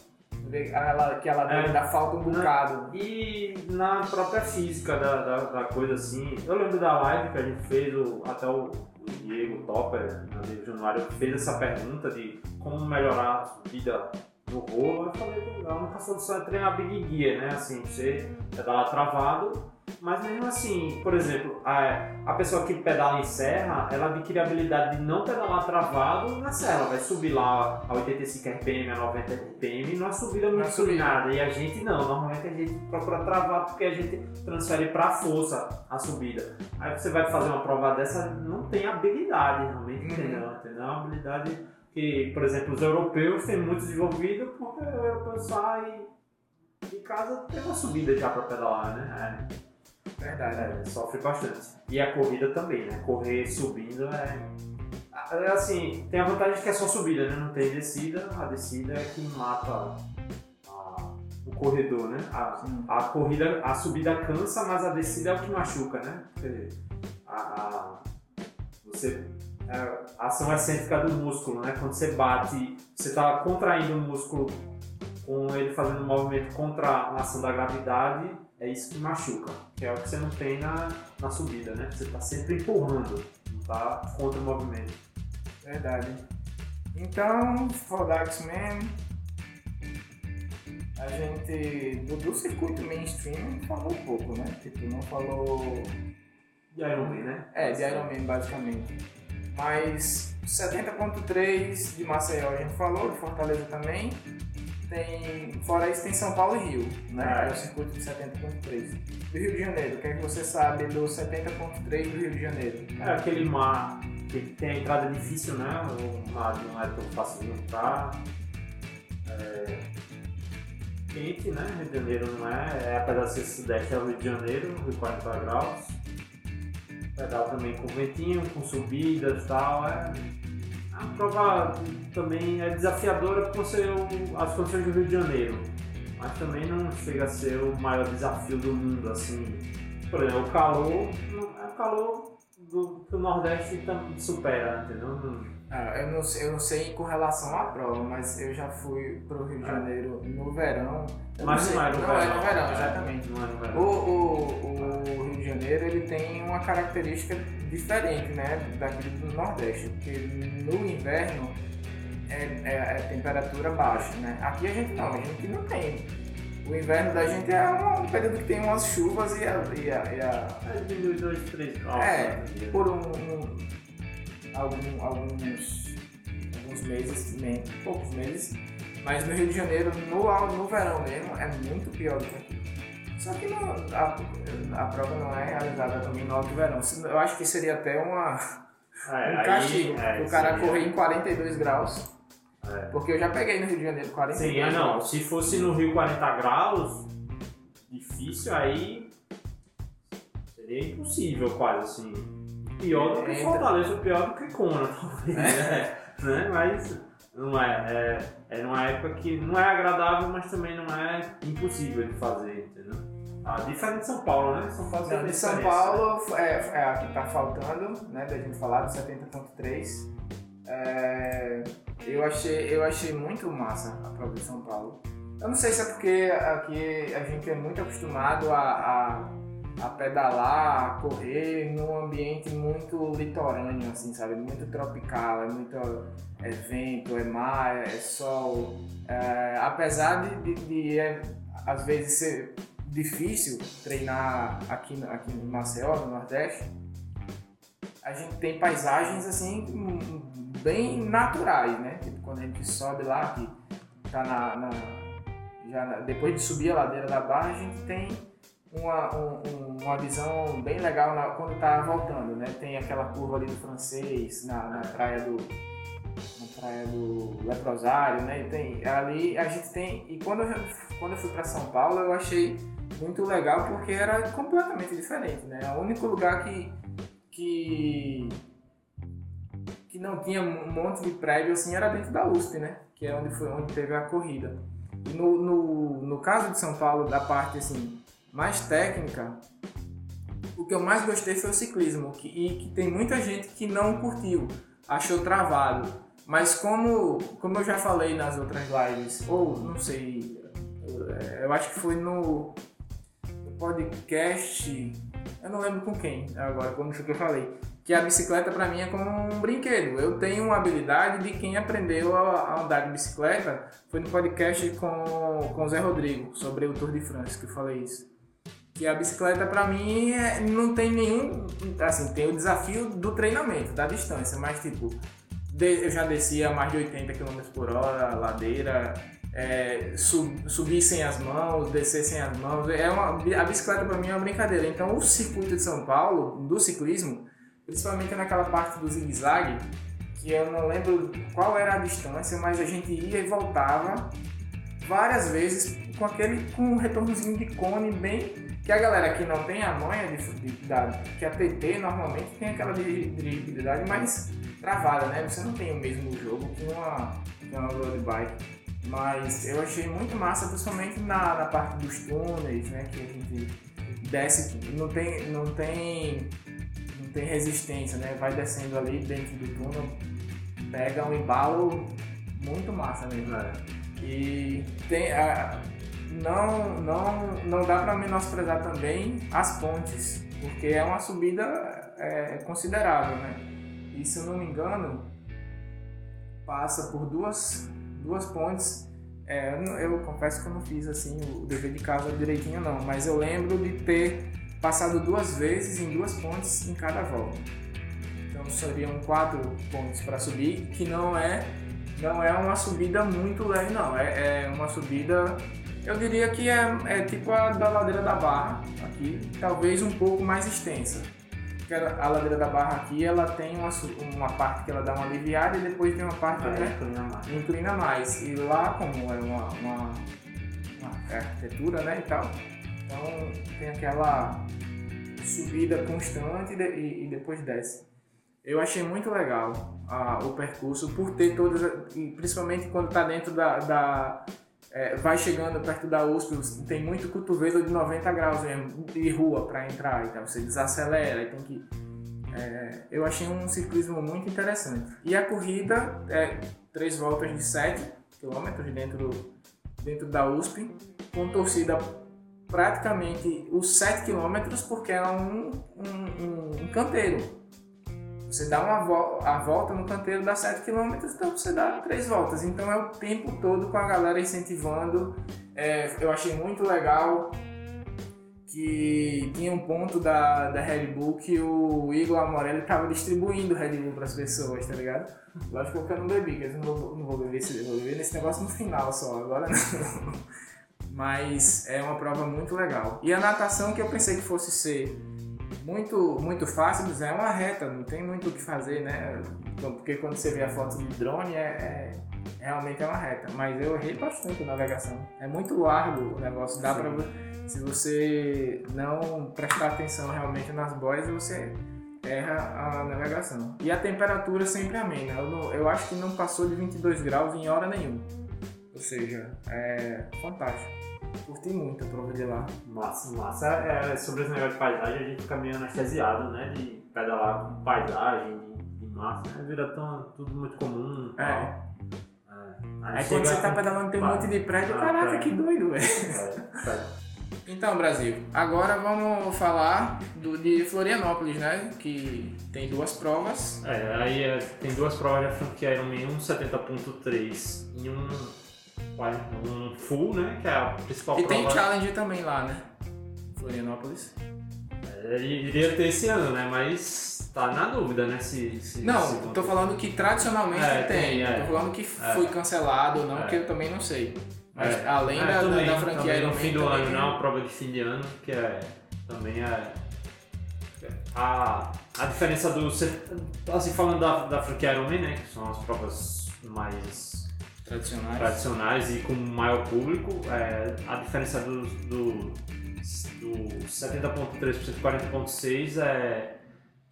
ela, que ela é, ainda falta um bocado. Na, e na própria física da, da, da, coisa assim, eu lembro da live que a gente fez, o, até o, o Diego Topper, na Diego Januário, fez essa pergunta de como melhorar a vida no rolo. Eu falei, a única solução é treinar Big Gear, né? Assim, você pedalar travado mas mesmo assim, por exemplo, a, a pessoa que pedala em serra, ela adquire a habilidade de não pedalar travado na serra. Vai subir lá a 85 RPM, a 90 RPM, não é subida muito subida. E a gente não, normalmente a gente procura travar porque a gente transfere para força a subida. Aí você vai fazer uma prova dessa, não tem habilidade realmente, uhum. entendeu? entendeu? É uma habilidade que, por exemplo, os europeus têm muito desenvolvido porque o europeu sai de casa tem uma subida já para pedalar, né? É. Verdade. É, sofre bastante. E a corrida também, né? Correr subindo é. é. Assim, tem a vantagem que é só subida, né? Não tem descida. A descida é que mata o corredor, né? A, a corrida, a subida cansa, mas a descida é o que machuca, né? Porque a, a você é, a ação excêntrica do músculo, né? Quando você bate, você está contraindo o músculo com ele fazendo um movimento contra a ação da gravidade é isso que machuca, que é o que você não tem na, na subida, né? Você está sempre empurrando, tá contra o movimento. Verdade. Então, for Man, a gente do, do circuito mainstream falou um pouco, né? Tipo, não falou. De Iron Man, né? É, de Iron Man basicamente. Mas 70.3 de Maceió a gente falou, de Fortaleza também tem, fora isso, tem São Paulo e Rio, né? É, o circuito de 70.3. Do Rio de Janeiro, o que é que você sabe do 70.3 do Rio de Janeiro? É aquele mar que tem a entrada difícil, né? O mar não é tão fácil de entrar. É... Quente, né? Rio de Janeiro não é, é apesar de ser sudeste é o Rio de Janeiro, Rio 40 graus. Pedal também com ventinho, com subidas e tal, é prova também é desafiadora por ser as condições do Rio de Janeiro, mas também não chega a ser o maior desafio do mundo, assim. Por exemplo, o calor é o calor do, que o Nordeste supera, entendeu? Ah, eu, não, eu não sei com relação à prova, mas eu já fui para o Rio de é. Janeiro no verão. Mas não, não é no verão. Não é no verão, exatamente. Não é no verão. O, o, o Rio de Janeiro ele tem uma característica diferente né, daquele do Nordeste, porque no inverno é, é, é temperatura baixa. Né? Aqui a gente não, a gente não tem. O inverno da gente é um período que tem umas chuvas e a. E a, e a... É, diminui 2, 3 graus. É, né? por um, um algum, alguns, alguns meses, poucos meses. Mas no Rio de Janeiro, no, no verão mesmo, é muito pior do que aqui. Só que não, a, a prova não é realizada também no alto verão. Eu acho que seria até uma, é, um castigo. Aí, é, o cara seria... correr em 42 graus. É. Porque eu já peguei no Rio de Janeiro 42 Sim, graus. Não. Se fosse no Rio 40 graus, difícil aí. Seria impossível quase assim pior do que Fortaleza, pior do que Kona, [LAUGHS] talvez. É. né? Mas não é, é, é numa época que não é agradável, mas também não é impossível de fazer, entendeu? Ah, diferente de São Paulo, né? São Paulo não, de São Paulo é, é a que está faltando, né? Da gente falar do 70.3. É, eu, achei, eu achei muito massa a prova de São Paulo. Eu não sei se é porque aqui a gente é muito acostumado a, a a pedalar, a correr num ambiente muito litorâneo, assim, sabe? Muito tropical, é muito é vento, é mar, é sol. É, apesar de, de, de é, às vezes ser difícil treinar aqui, aqui no Maceió, no Nordeste, a gente tem paisagens assim bem naturais, né? Tipo, quando a gente sobe lá, que tá na, na já depois de subir a ladeira da barra, a gente tem uma, um, uma visão bem legal na, quando tá voltando, né? Tem aquela curva ali do francês na, na praia do na praia do Leprosário, né? E tem ali a gente tem e quando eu, quando eu fui para São Paulo eu achei muito legal porque era completamente diferente, né? O único lugar que que que não tinha um monte de prédio assim era dentro da USP, né? Que é onde foi onde teve a corrida. No, no, no caso de São Paulo, da parte assim mais técnica, o que eu mais gostei foi o ciclismo, que, e que tem muita gente que não curtiu, achou travado. Mas como, como eu já falei nas outras lives, ou não sei, eu acho que foi no, podcast, eu não lembro com quem agora, como foi que eu falei, que a bicicleta para mim é como um brinquedo. Eu tenho uma habilidade de quem aprendeu a andar de bicicleta. Foi no podcast com, com o Zé Rodrigo, sobre o Tour de France, que eu falei isso. Que a bicicleta para mim é, não tem nenhum. Assim, tem o desafio do treinamento, da distância, mas tipo, eu já descia mais de 80 km por hora, ladeira, é, sub, subir sem as mãos, descer sem as mãos. É uma, a bicicleta para mim é uma brincadeira. Então, o circuito de São Paulo, do ciclismo, principalmente naquela parte do zigue-zague, que eu não lembro qual era a distância, mas a gente ia e voltava várias vezes com aquele com um retornozinho de cone bem que a galera que não tem a manha de, de que a TT normalmente tem aquela dirigibilidade mais travada, né? Você não tem o mesmo jogo que uma, que uma road bike. Mas eu achei muito massa, principalmente na, na parte dos túneis, né? Que a gente desce, não tem, não tem tem resistência, né? Vai descendo ali dentro do túnel, pega um embalo muito massa mesmo. É. E tem não, não, não dá para menosprezar também as pontes, porque é uma subida é, considerável, né? E se eu não me engano, passa por duas, duas pontes. É, eu, confesso que eu não fiz assim o dever de casa direitinho não, mas eu lembro de ter passado duas vezes em duas pontes em cada volta. Então seriam quatro pontos para subir, que não é não é uma subida muito leve não, é, é uma subida eu diria que é, é, tipo a da ladeira da Barra aqui, talvez um pouco mais extensa. Porque a ladeira da Barra aqui ela tem uma, uma parte que ela dá uma aliviada e depois tem uma parte que inclina, mais. inclina mais. E lá como é uma, uma, uma arquitetura né, e tal, então tem aquela subida constante e, e depois desce. Eu achei muito legal a, o percurso por ter todas, principalmente quando está dentro da, da é, vai chegando perto da USP, tem muito cotovelo de 90 graus mesmo, de rua para entrar, então você desacelera e tem que. É, eu achei um ciclismo muito interessante. E a corrida é três voltas de 7 km dentro, dentro da USP, com torcida praticamente os 7 km porque é um, um, um, canteiro. Você dá uma vo a volta no canteiro dá 7 km, então você dá 3 voltas. Então é o tempo todo com a galera incentivando. É, eu achei muito legal que tinha um ponto da, da Red Bull que o Igor Amorelli estava distribuindo Red Bull para as pessoas, tá ligado? Lógico que eu não bebi, que eu não vou, não vou beber esse, vou beber nesse negócio no final só, agora não [LAUGHS] mas é uma prova muito legal. E a natação que eu pensei que fosse ser muito muito fácil, mas é uma reta, não tem muito o que fazer, né? Porque quando você vê a foto de drone, é, é realmente é uma reta. Mas eu errei bastante a navegação. É muito largo o negócio, dá para se você não prestar atenção realmente nas boias, você erra a navegação. E a temperatura sempre amena. Eu, não, eu acho que não passou de 22 graus em hora nenhuma. Ou seja, é fantástico. Curti muito a prova de lá. Massa, massa. É, é, sobre esse negócio de paisagem, a gente fica meio anestesiado, né? De pedalar com paisagem, de, de massa, né? Vira tão, tudo muito comum. É. é. Aí, Aí quando você tá pedalando tem um monte de prédio, ah, caraca, que doido, velho. É, então, Brasil, agora vamos falar do, de Florianópolis, né? Que tem duas provas. É, aí é, tem duas provas da franquia Ironman, um 70.3 e um um full, né? Que é a principal e prova. E tem challenge também lá, né? Florianópolis. É, iria ter esse ano, né? Mas tá na dúvida, né? Se, se Não, se tô falando que tradicionalmente É, tem. tem, é. Tô falando que foi cancelado ou não, É. que eu também não sei. Mas É. além É, da, também, da franquia Iron no Man fim do também ano, não é prova de fim de ano, que é também é a, a diferença do assim falando da, da franquia Iron Man, né, que são as provas mais tradicionais. tradicionais e com maior público, é, a diferença do, do, do 70.3 para 40.6 é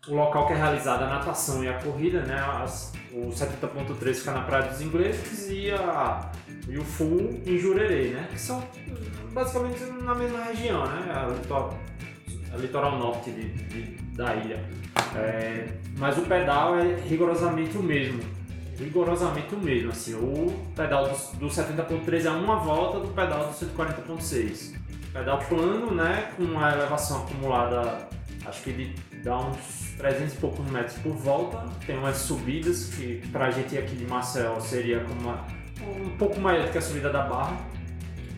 o local que é realizada a natação e a corrida, né? As, o 70.3 fica na Praia dos Ingleses e, a, e o Full em Jurerê, né? Que são basicamente na mesma região, né? A litoral, a litoral norte de, de- da ilha. É, mas o pedal é rigorosamente o mesmo. Rigorosamente o mesmo, assim, o pedal do, do 70.3 é uma volta do pedal do 140.6. Pedal plano, né, com a elevação acumulada, acho que de, dá uns 300 e poucos metros por volta. Tem umas subidas que pra gente aqui de Marcel seria como uma, um pouco maior do que a subida da Barra,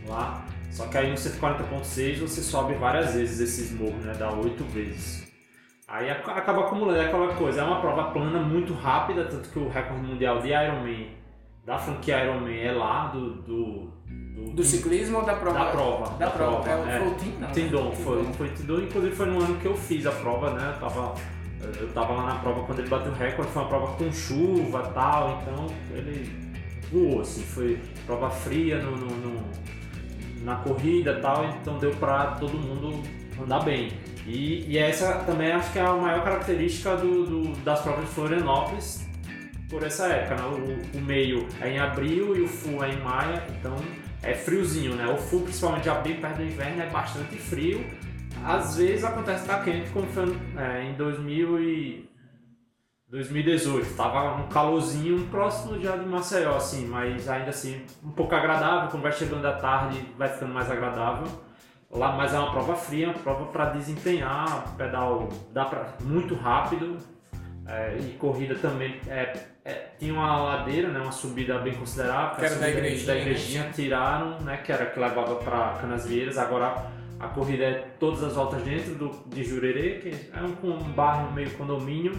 lá. Só que aí no 140.6 você sobe várias vezes esses morros, né, dá 8 vezes. Aí ac- acaba acumulando aquela coisa, é uma prova plana muito rápida, tanto que o recorde mundial de Ironman, da franquia Ironman é lá, do... Do, do, Do ciclismo ou da prova? Da prova, Da, da prova. prova, É, é. foi o não? Tindon, né? foi, foi Tindon, inclusive foi no ano que eu fiz a prova, né? Eu tava, eu tava lá na prova quando ele bateu o recorde, foi uma prova com chuva e tal, então ele voou, assim, foi prova fria no, no- no- na corrida e tal, então deu pra todo mundo andar bem. E, e essa também acho que é a maior característica do, do- das de Florianópolis por essa época, né? O, o meio é em abril e o full é em maio, então é friozinho, né? O full, principalmente de abril, perto do inverno, é bastante frio. Às vezes acontece estar quente, como foi é, em 2000 e 2018. Tava um calorzinho próximo já de Maceió, assim, mas ainda assim um pouco agradável. Quando vai chegando a tarde, vai ficando mais agradável. Lá, mas é uma prova fria, uma prova para desempenhar, pedal dá pra, muito rápido é, e corrida também é, é, tinha uma ladeira, né, uma subida bem considerável. Que era a da igrejinha, da né? igrejinha tiraram, né, que era que levava para Canasvieiras. Agora a corrida é todas as voltas dentro do, de Jurerê, que é um, um bairro meio condomínio.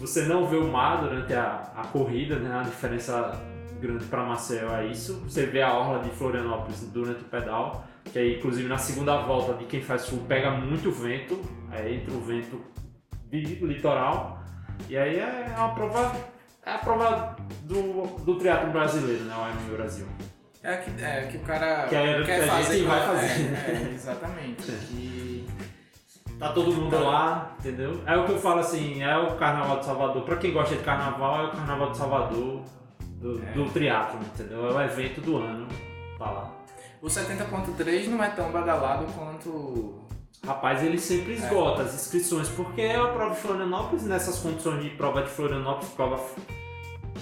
Você não vê o mar durante a, a corrida, né, a diferença grande para Maceió é isso. Você vê a orla de Florianópolis durante o pedal, que aí, inclusive na segunda volta de quem faz sul pega muito vento, aí entra o vento litoral, e aí é uma prova, é a prova do, do triatlo brasileiro, né, o Ironman Brasil. É que, é que o cara Que é- que quer a fazer. vai fazer. É, é, exatamente. [LAUGHS] É. Que- Tá todo mundo Tá. lá, entendeu? É o que eu falo assim, é o Carnaval de Salvador. Pra quem gosta de carnaval, é o Carnaval de Salvador do, É. do triatlo, entendeu? É o evento do ano. O 70.3 não é tão badalado quanto. Rapaz, ele sempre esgota as inscrições, porque é a prova de Florianópolis, nessas condições de prova de Florianópolis, prova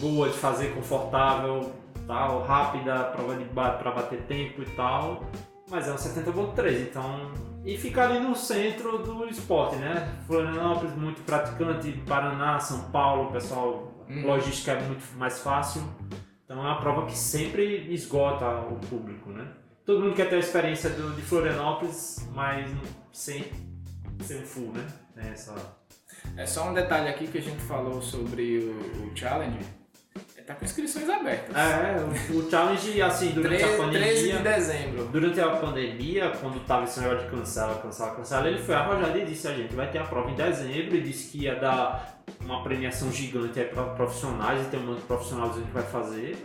boa de fazer, confortável, tal, rápida, prova de ba pra bater tempo e tal, mas é um 70.3, então... E fica ali no centro do esporte, né? Florianópolis, muito praticante, Paraná, São Paulo, o pessoal, Hum. logística é muito mais fácil, então é uma prova que sempre esgota o público, né? Todo mundo quer ter a experiência do, de Florianópolis, mas sem, sem full, né? Tem essa... É só um detalhe aqui que a gente falou sobre o, o Challenge. É, Tá com inscrições abertas. É, o, o challenge, assim, durante a 13, 13 de pandemia... dezembro. Durante a pandemia, quando tava esse negócio de cancela, cancela, cancela, ele foi arrojado e disse a gente vai ter a prova em dezembro e disse que ia dar uma premiação gigante aí para profissionais e tem um monte de profissionais que a gente vai fazer.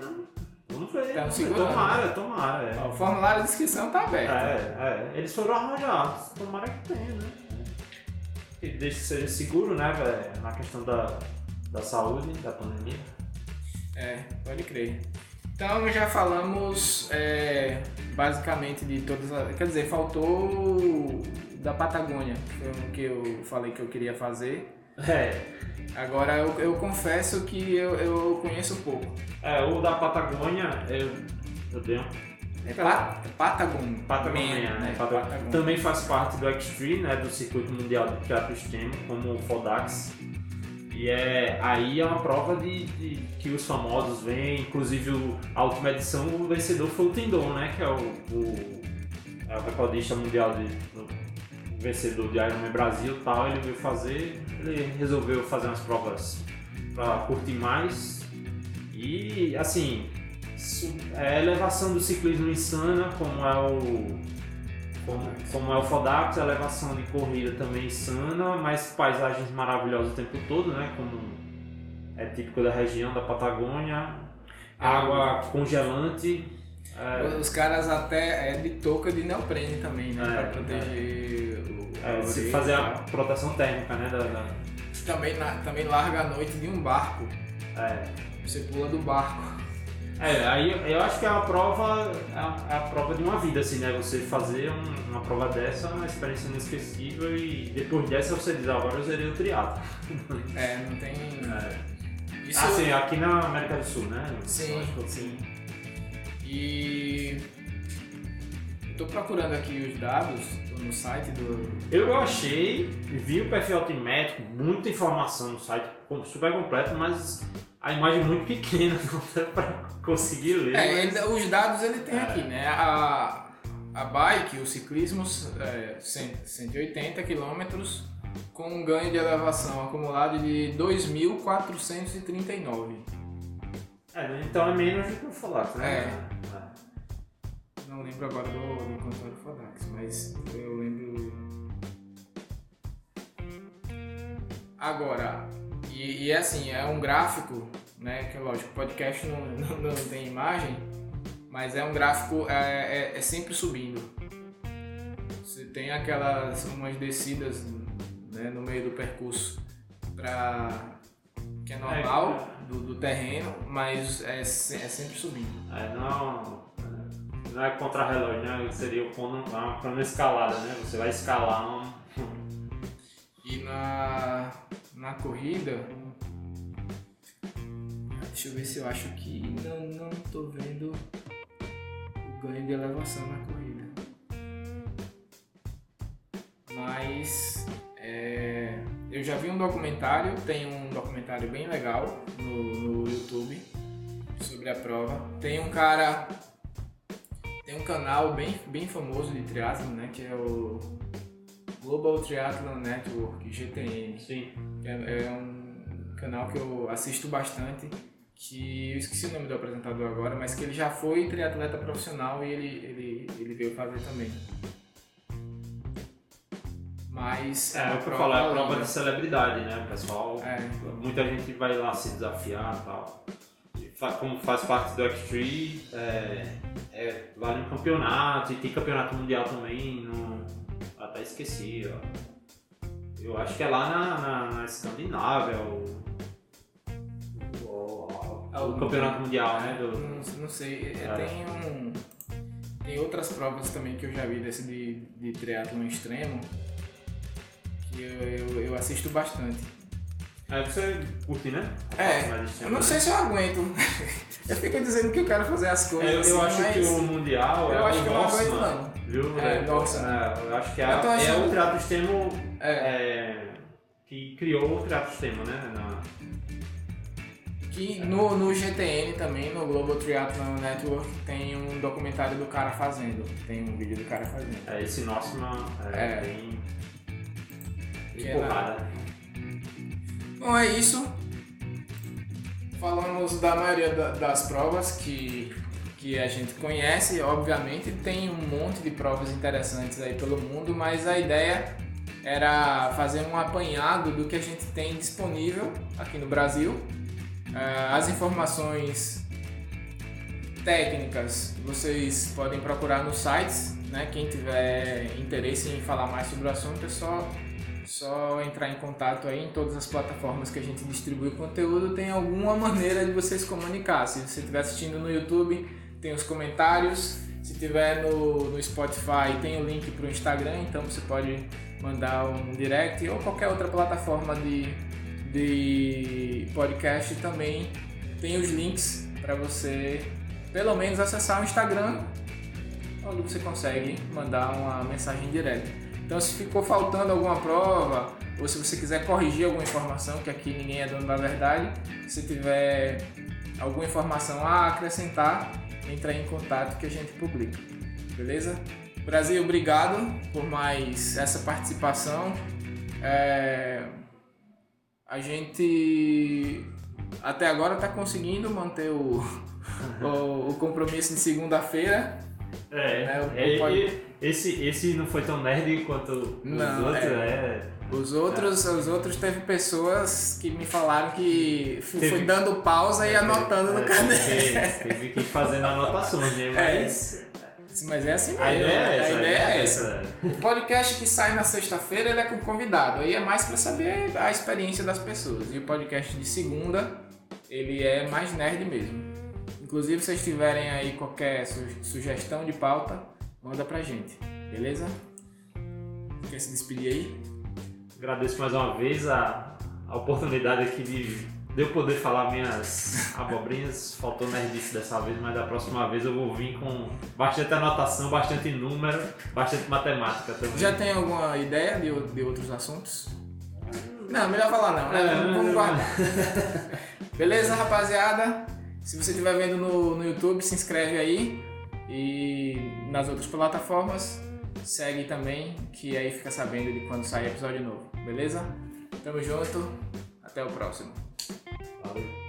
Vamos ver. Tá tomara, tomara. É. O formulário de inscrição tá aberto. É, é, eles foram arrojados. Tomara que tenha, né? E deixe ser seguro, né, velho? Na questão da, da saúde, da pandemia. É, pode crer. Então já falamos é, basicamente de todas as. Quer dizer, faltou da Patagônia, que foi um que eu falei que eu queria fazer. É, Agora eu, eu confesso que eu, eu conheço pouco. é o da Patagônia, eu, eu dei um É pa, Patagon. Patagônia, Man, né? Patagon. Patagônia. Também faz parte do Extreme, né? Do circuito mundial de teatro extremo, como o Fodax. E é, aí é uma prova de, de- que os famosos vêm, inclusive o, a última edição, o vencedor foi o Tendon, né? Que é o, o, é o recordista mundial de, do- vencedor de Ironman Brasil e tal, ele veio fazer, ele resolveu fazer umas provas para curtir mais. E assim, é a elevação do ciclismo insana, como é o como, como é o Fodax, a elevação de corrida também insana, mas paisagens maravilhosas o tempo todo, né? Como é típico da região da Patagônia, água congelante. É... Os caras até é de touca de neoprene também, né? É, pra proteger é. se fazer a proteção térmica, né? Da, da... Também, também larga a noite de um barco. É. Você pula do barco. É, aí eu acho que é a prova, é a, é a prova de uma vida, assim, né? Você fazer um, uma prova dessa é uma experiência inesquecível e depois dessa você diz, ah, agora eu zerei o triatlo. [LAUGHS] É, não tem. É. Isso... Ah, sim, aqui na América do Sul, né? Sim, sim. E. Eu tô procurando aqui os dados no site do. Eu achei, vi o perfil altimétrico, muita informação no site, super completo, mas a imagem muito pequena, [LAUGHS] não dá pra conseguir ler. É, mas... os dados ele tem é. aqui, né? A, a bike, o ciclismo, é, 180 km com um ganho de elevação acumulado de 2.439. É, então é menos do que o Folax, né? É. é. Não lembro agora do, do cantor Fodax, mas eu lembro. Agora, e, e é assim, é um gráfico, né? Que lógico, podcast não, [LAUGHS] não, não tem imagem, mas é um gráfico, é, é, é, sempre subindo. Você tem aquelas umas descidas né, no meio do percurso para que é normal é, do, do, terreno, mas é, é sempre subindo. É, não, não é contra-relógio, né? Seria uma, uma escalada, né? Você vai escalar um... E na na corrida. Deixa eu ver se eu acho que não, não tô vendo o ganho de elevação na corrida. Mas é, eu já vi um documentário, tem um documentário bem legal no, no YouTube sobre a prova. Tem um cara, tem um canal bem, bem famoso de triatlo, né, que é o Global Triathlon Network, GTN. Sim. É, é, um canal que eu assisto bastante, que eu esqueci o nome do apresentador agora, mas que ele já foi triatleta profissional e ele, ele, ele veio fazer também. Mas. É, é eu falo, é a prova de celebridade, né, pessoal? É. Muita gente vai lá se desafiar e tal. Como faz parte do X3, é, é, vale um campeonato, e tem campeonato mundial também, no, até esqueci, ó. Eu acho que é lá na, na, na Escandinávia, o, o, o, o, Campeonato Mundial, né? Do... Não, não sei, é. tem um. Tem outras provas também que eu já vi desse de, de triatlon extremo que eu, eu, eu assisto bastante. É, você curte, né? É, eu não sei se eu aguento. [LAUGHS] eu fico dizendo que eu quero fazer as coisas. É, eu, assim, eu acho que o Mundial eu é acho que eu não aguento, não. Viu? É, nossa. É, eu acho que é, é o triatlo extremo é. é. que criou o triatlo extremo, né? Na... Que no, no GTN também, no Global Triathlon Network, tem um documentário do cara fazendo. Tem um vídeo do cara fazendo. É, esse nosso é, é. bem, porrada. Bom, é isso. Falamos da maioria das provas que, que a gente conhece. Obviamente, tem um monte de provas interessantes aí pelo mundo, mas a ideia era fazer um apanhado do que a gente tem disponível aqui no Brasil. Eh, as informações técnicas vocês podem procurar nos sites, né? Quem tiver interesse em falar mais sobre o assunto é só só entrar em contato aí em todas as plataformas que a gente distribui conteúdo, tem alguma maneira de vocês comunicar. Se você estiver assistindo no YouTube, tem os comentários. Se tiver no, no Spotify, tem o link para o Instagram, então você pode mandar um direct ou qualquer outra plataforma de, de podcast também tem os links para você pelo menos acessar o Instagram, onde você consegue mandar uma mensagem direta. Então, se ficou faltando alguma prova, ou se você quiser corrigir alguma informação, que aqui ninguém é dono da verdade, se tiver alguma informação a acrescentar, entre em contato que a gente publica. Beleza? Brasil, obrigado por mais essa participação. É, a gente até agora está conseguindo manter o, [LAUGHS] o, o compromisso de segunda-feira. É, É, o- é, pode- esse, esse não foi tão nerd quanto os Não, outros, é. né? Os outros, os outros teve pessoas que me falaram que Teve- foi dando pausa e anotando no É, caderno. Teve, que ir fazendo anotações, né? É Mas Mas é assim mesmo. a ideia é essa. A ideia é essa. né? O podcast que sai na sexta-feira ele é com convidado. Aí é mais pra saber a experiência das pessoas. E o podcast de segunda, ele é mais nerd mesmo. Inclusive, se vocês tiverem aí qualquer su- sugestão de pauta, manda pra gente. Beleza? Quer se despedir aí? Agradeço mais uma vez a, a oportunidade aqui de, de eu poder falar minhas abobrinhas. [LAUGHS] Faltou nerdice dessa vez, mas da próxima vez eu vou vir com bastante anotação, bastante número, bastante matemática também. Já tem alguma ideia de, de outros assuntos? Não, melhor falar não, né? É, Vamos- guardar. [LAUGHS] Beleza, rapaziada? Se você estiver vendo no, no YouTube, se inscreve aí. E nas outras plataformas, segue também, que aí fica sabendo de quando sair episódio novo. Beleza? Tamo junto. Até o próximo. Valeu.